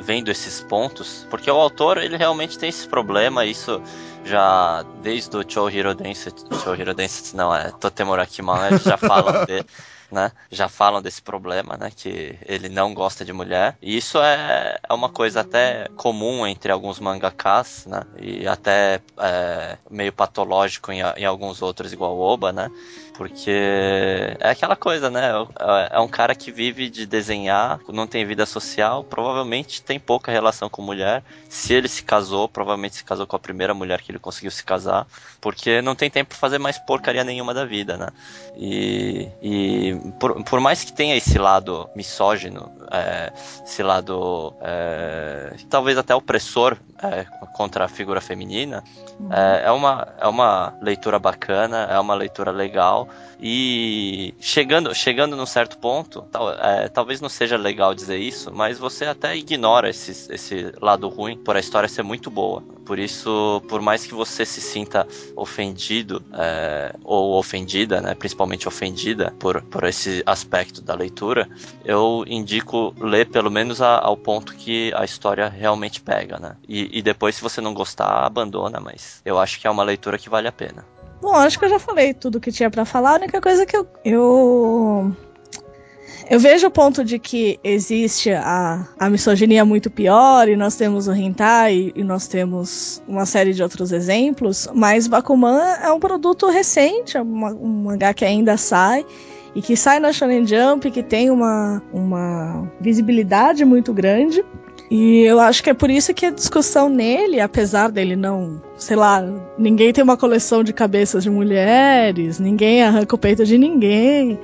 vendo esses pontos, porque o autor ele realmente tem esse problema, isso já desde o Chou Hiro Densetsu, Chou Hiro Densetsu não, é Totemurakiman, eles já falam de, né? Já falam desse problema, né? Que ele não gosta de mulher. E isso é, é uma coisa até comum entre alguns mangakas, né? E até é, meio patológico em, em alguns outros, igual o Oba, né? Porque é aquela coisa, né? É, é um cara que vive de desenhar, não tem vida social, provavelmente tem pouca relação com mulher. Se ele se casou, provavelmente se casou com a primeira mulher que ele conseguiu se casar, porque não tem tempo pra fazer mais porcaria nenhuma da vida, né? E, e por, por mais que tenha esse lado misógino, é, esse lado é, talvez até opressor é, contra a figura feminina, é, é, uma, é uma leitura bacana, é uma leitura legal. E chegando, chegando num certo ponto, tal, é, talvez não seja legal dizer isso, mas você até ignora esse, esse lado ruim por a história ser muito boa. Por isso, por mais que você se sinta ofendido é, ou ofendida, né, principalmente ofendida por, por esse aspecto da leitura, eu indico ler pelo menos a, ao ponto que a história realmente pega, né? E, e depois, se você não gostar, abandona, mas eu acho que é uma leitura que vale a pena. Bom, acho que eu já falei tudo que tinha para falar. A única coisa que eu, eu. Eu vejo o ponto de que existe a, a misoginia muito pior, e nós temos o hentai, e nós temos uma série de outros exemplos, mas Bakuman é um produto recente, é uma, um mangá que ainda sai, e que sai na Shonen Jump, que tem uma, uma visibilidade muito grande. E eu acho que é por isso que a discussão nele, apesar dele não, sei lá, ninguém tem uma coleção de cabeças de mulheres, ninguém arranca o peito de ninguém,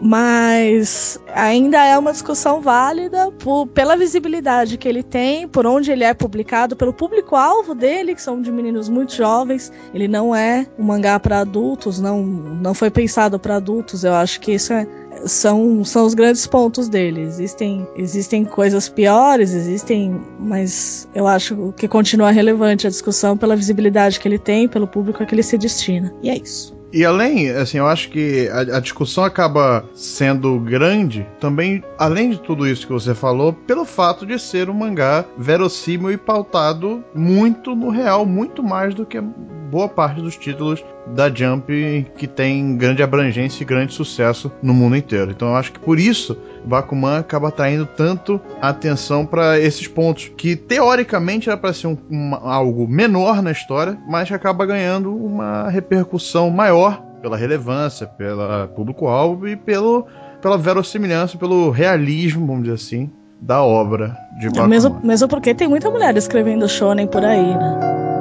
mas ainda é uma discussão válida por, pela visibilidade que ele tem, por onde ele é publicado, pelo público-alvo dele, que são de meninos muito jovens. Ele não é um mangá para adultos, não, não foi pensado para adultos. Eu acho que isso é, são, são os grandes pontos dele. Existem, existem coisas piores, existem, mas eu acho que continua relevante a discussão pela visibilidade que ele tem, pelo público a que ele se destina. E é isso. E além, assim, eu acho que a, a, discussão acaba sendo grande também, além de tudo isso que você falou, pelo fato de ser um mangá verossímil e pautado muito no real, muito mais do que boa parte dos títulos da Jump que tem grande abrangência e grande sucesso no mundo inteiro. Então eu acho que por isso Bakuman acaba atraindo tanto atenção para esses pontos que teoricamente era para ser um, algo menor na história, mas acaba ganhando uma repercussão maior pela relevância, pelo público-alvo e pelo, pela verossimilhança, pelo realismo, vamos dizer assim, da obra de Bakuman. Mesmo, mesmo porque tem muita mulher escrevendo shonen por aí, né?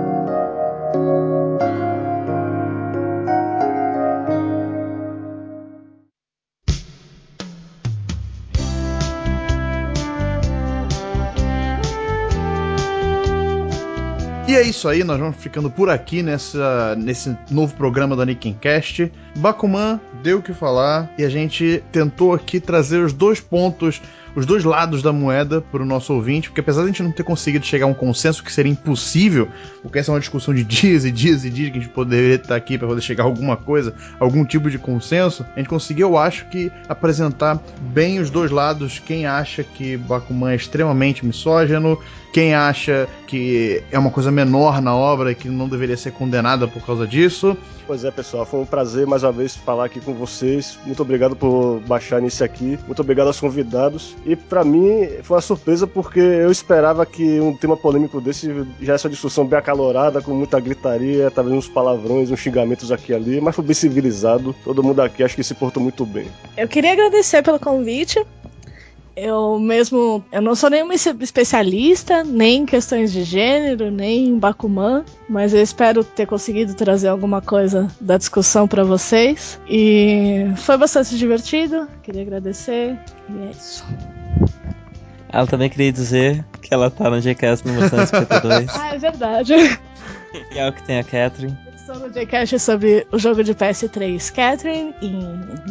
Isso aí, nós vamos ficando por aqui nessa, nesse novo programa da Cast. Bakuman deu o que falar e a gente tentou aqui trazer os dois pontos os dois lados da moeda para o nosso ouvinte, porque apesar de a gente não ter conseguido chegar a um consenso que seria impossível, porque essa é uma discussão de dias e dias e dias que a gente poderia estar aqui para poder chegar a alguma coisa, algum tipo de consenso, a gente conseguiu, eu acho que, apresentar bem os dois lados. Quem acha que Bakuman é extremamente misógino, quem acha que é uma coisa menor na obra e que não deveria ser condenada por causa disso. Pois é, pessoal, foi um prazer mais uma vez falar aqui com vocês. Muito obrigado por baixar nisso aqui. Muito obrigado aos convidados. E para mim foi uma surpresa porque eu esperava que um tema polêmico desse já essa discussão bem acalorada, com muita gritaria, talvez uns palavrões, uns xingamentos aqui e ali, mas foi bem civilizado. Todo mundo aqui acho que se portou muito bem. Eu queria agradecer pelo convite. Eu mesmo, eu não sou nenhuma especialista, nem em questões de gênero, nem em Bakuman, mas eu espero ter conseguido trazer alguma coisa da discussão para vocês. E foi bastante divertido, queria agradecer, e é isso. Ela também queria dizer que ela tá no GCast número 152. ah, é verdade. E é o que tem a Catherine. Estou no Jcast sobre o jogo de PS3 Catherine, e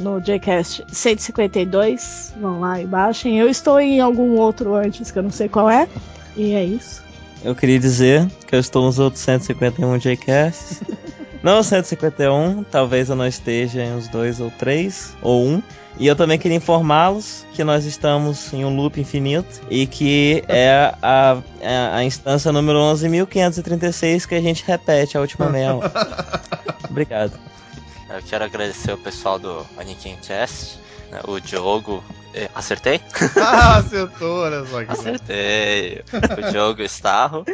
no Jcast 152. Vão lá e baixem. Eu estou em algum outro antes que eu não sei qual é. E é isso. Eu queria dizer que eu estou nos outros 151 Jcasts. Não 151, talvez eu não esteja em uns dois ou três, ou um. E eu também queria informá-los que nós estamos em um loop infinito e que é a, a, a instância número 11.536 que a gente repete a última meia hora. Obrigado. Eu quero agradecer o pessoal do Anikin Chest, né, o Diogo. eh, Acertei? Ah, acertou, olha só que. Acertei. O Diogo Starro.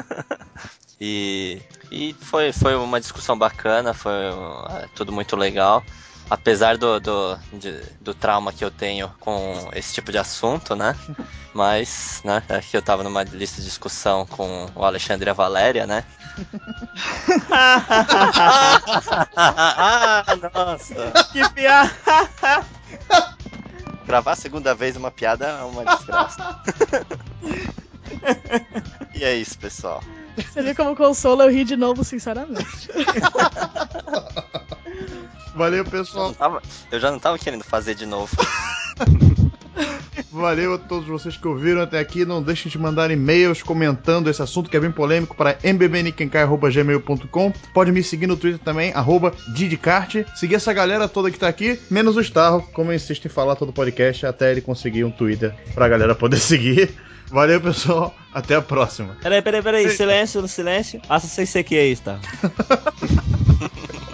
e e foi, foi uma discussão bacana, foi uh, tudo muito legal. Apesar do, do, de- do trauma que eu tenho com esse tipo de assunto, né? Mas, né, é que eu tava numa lista de discussão com o Alexandre e a Valéria, né? ah, nossa! que piada! Gravar a segunda vez uma piada é uma desgraça. e é isso, pessoal. Você viu como consolo eu ri de novo, sinceramente. Valeu, Eu, pessoal. tava- eu já não tava querendo fazer de novo. Valeu a todos vocês que ouviram até aqui. Não deixem de mandar e-mails comentando esse assunto que é bem polêmico para mbbnikenkai.gmail.com. Pode me seguir no Twitter também, arroba Didicart. Seguir essa galera toda que tá aqui, menos o Starro, como eu insisto em falar todo podcast, até ele conseguir um Twitter pra galera poder seguir. Valeu, pessoal. Até a próxima. Peraí, peraí, peraí. Silêncio, silêncio. Passa sem CQ aí, tá?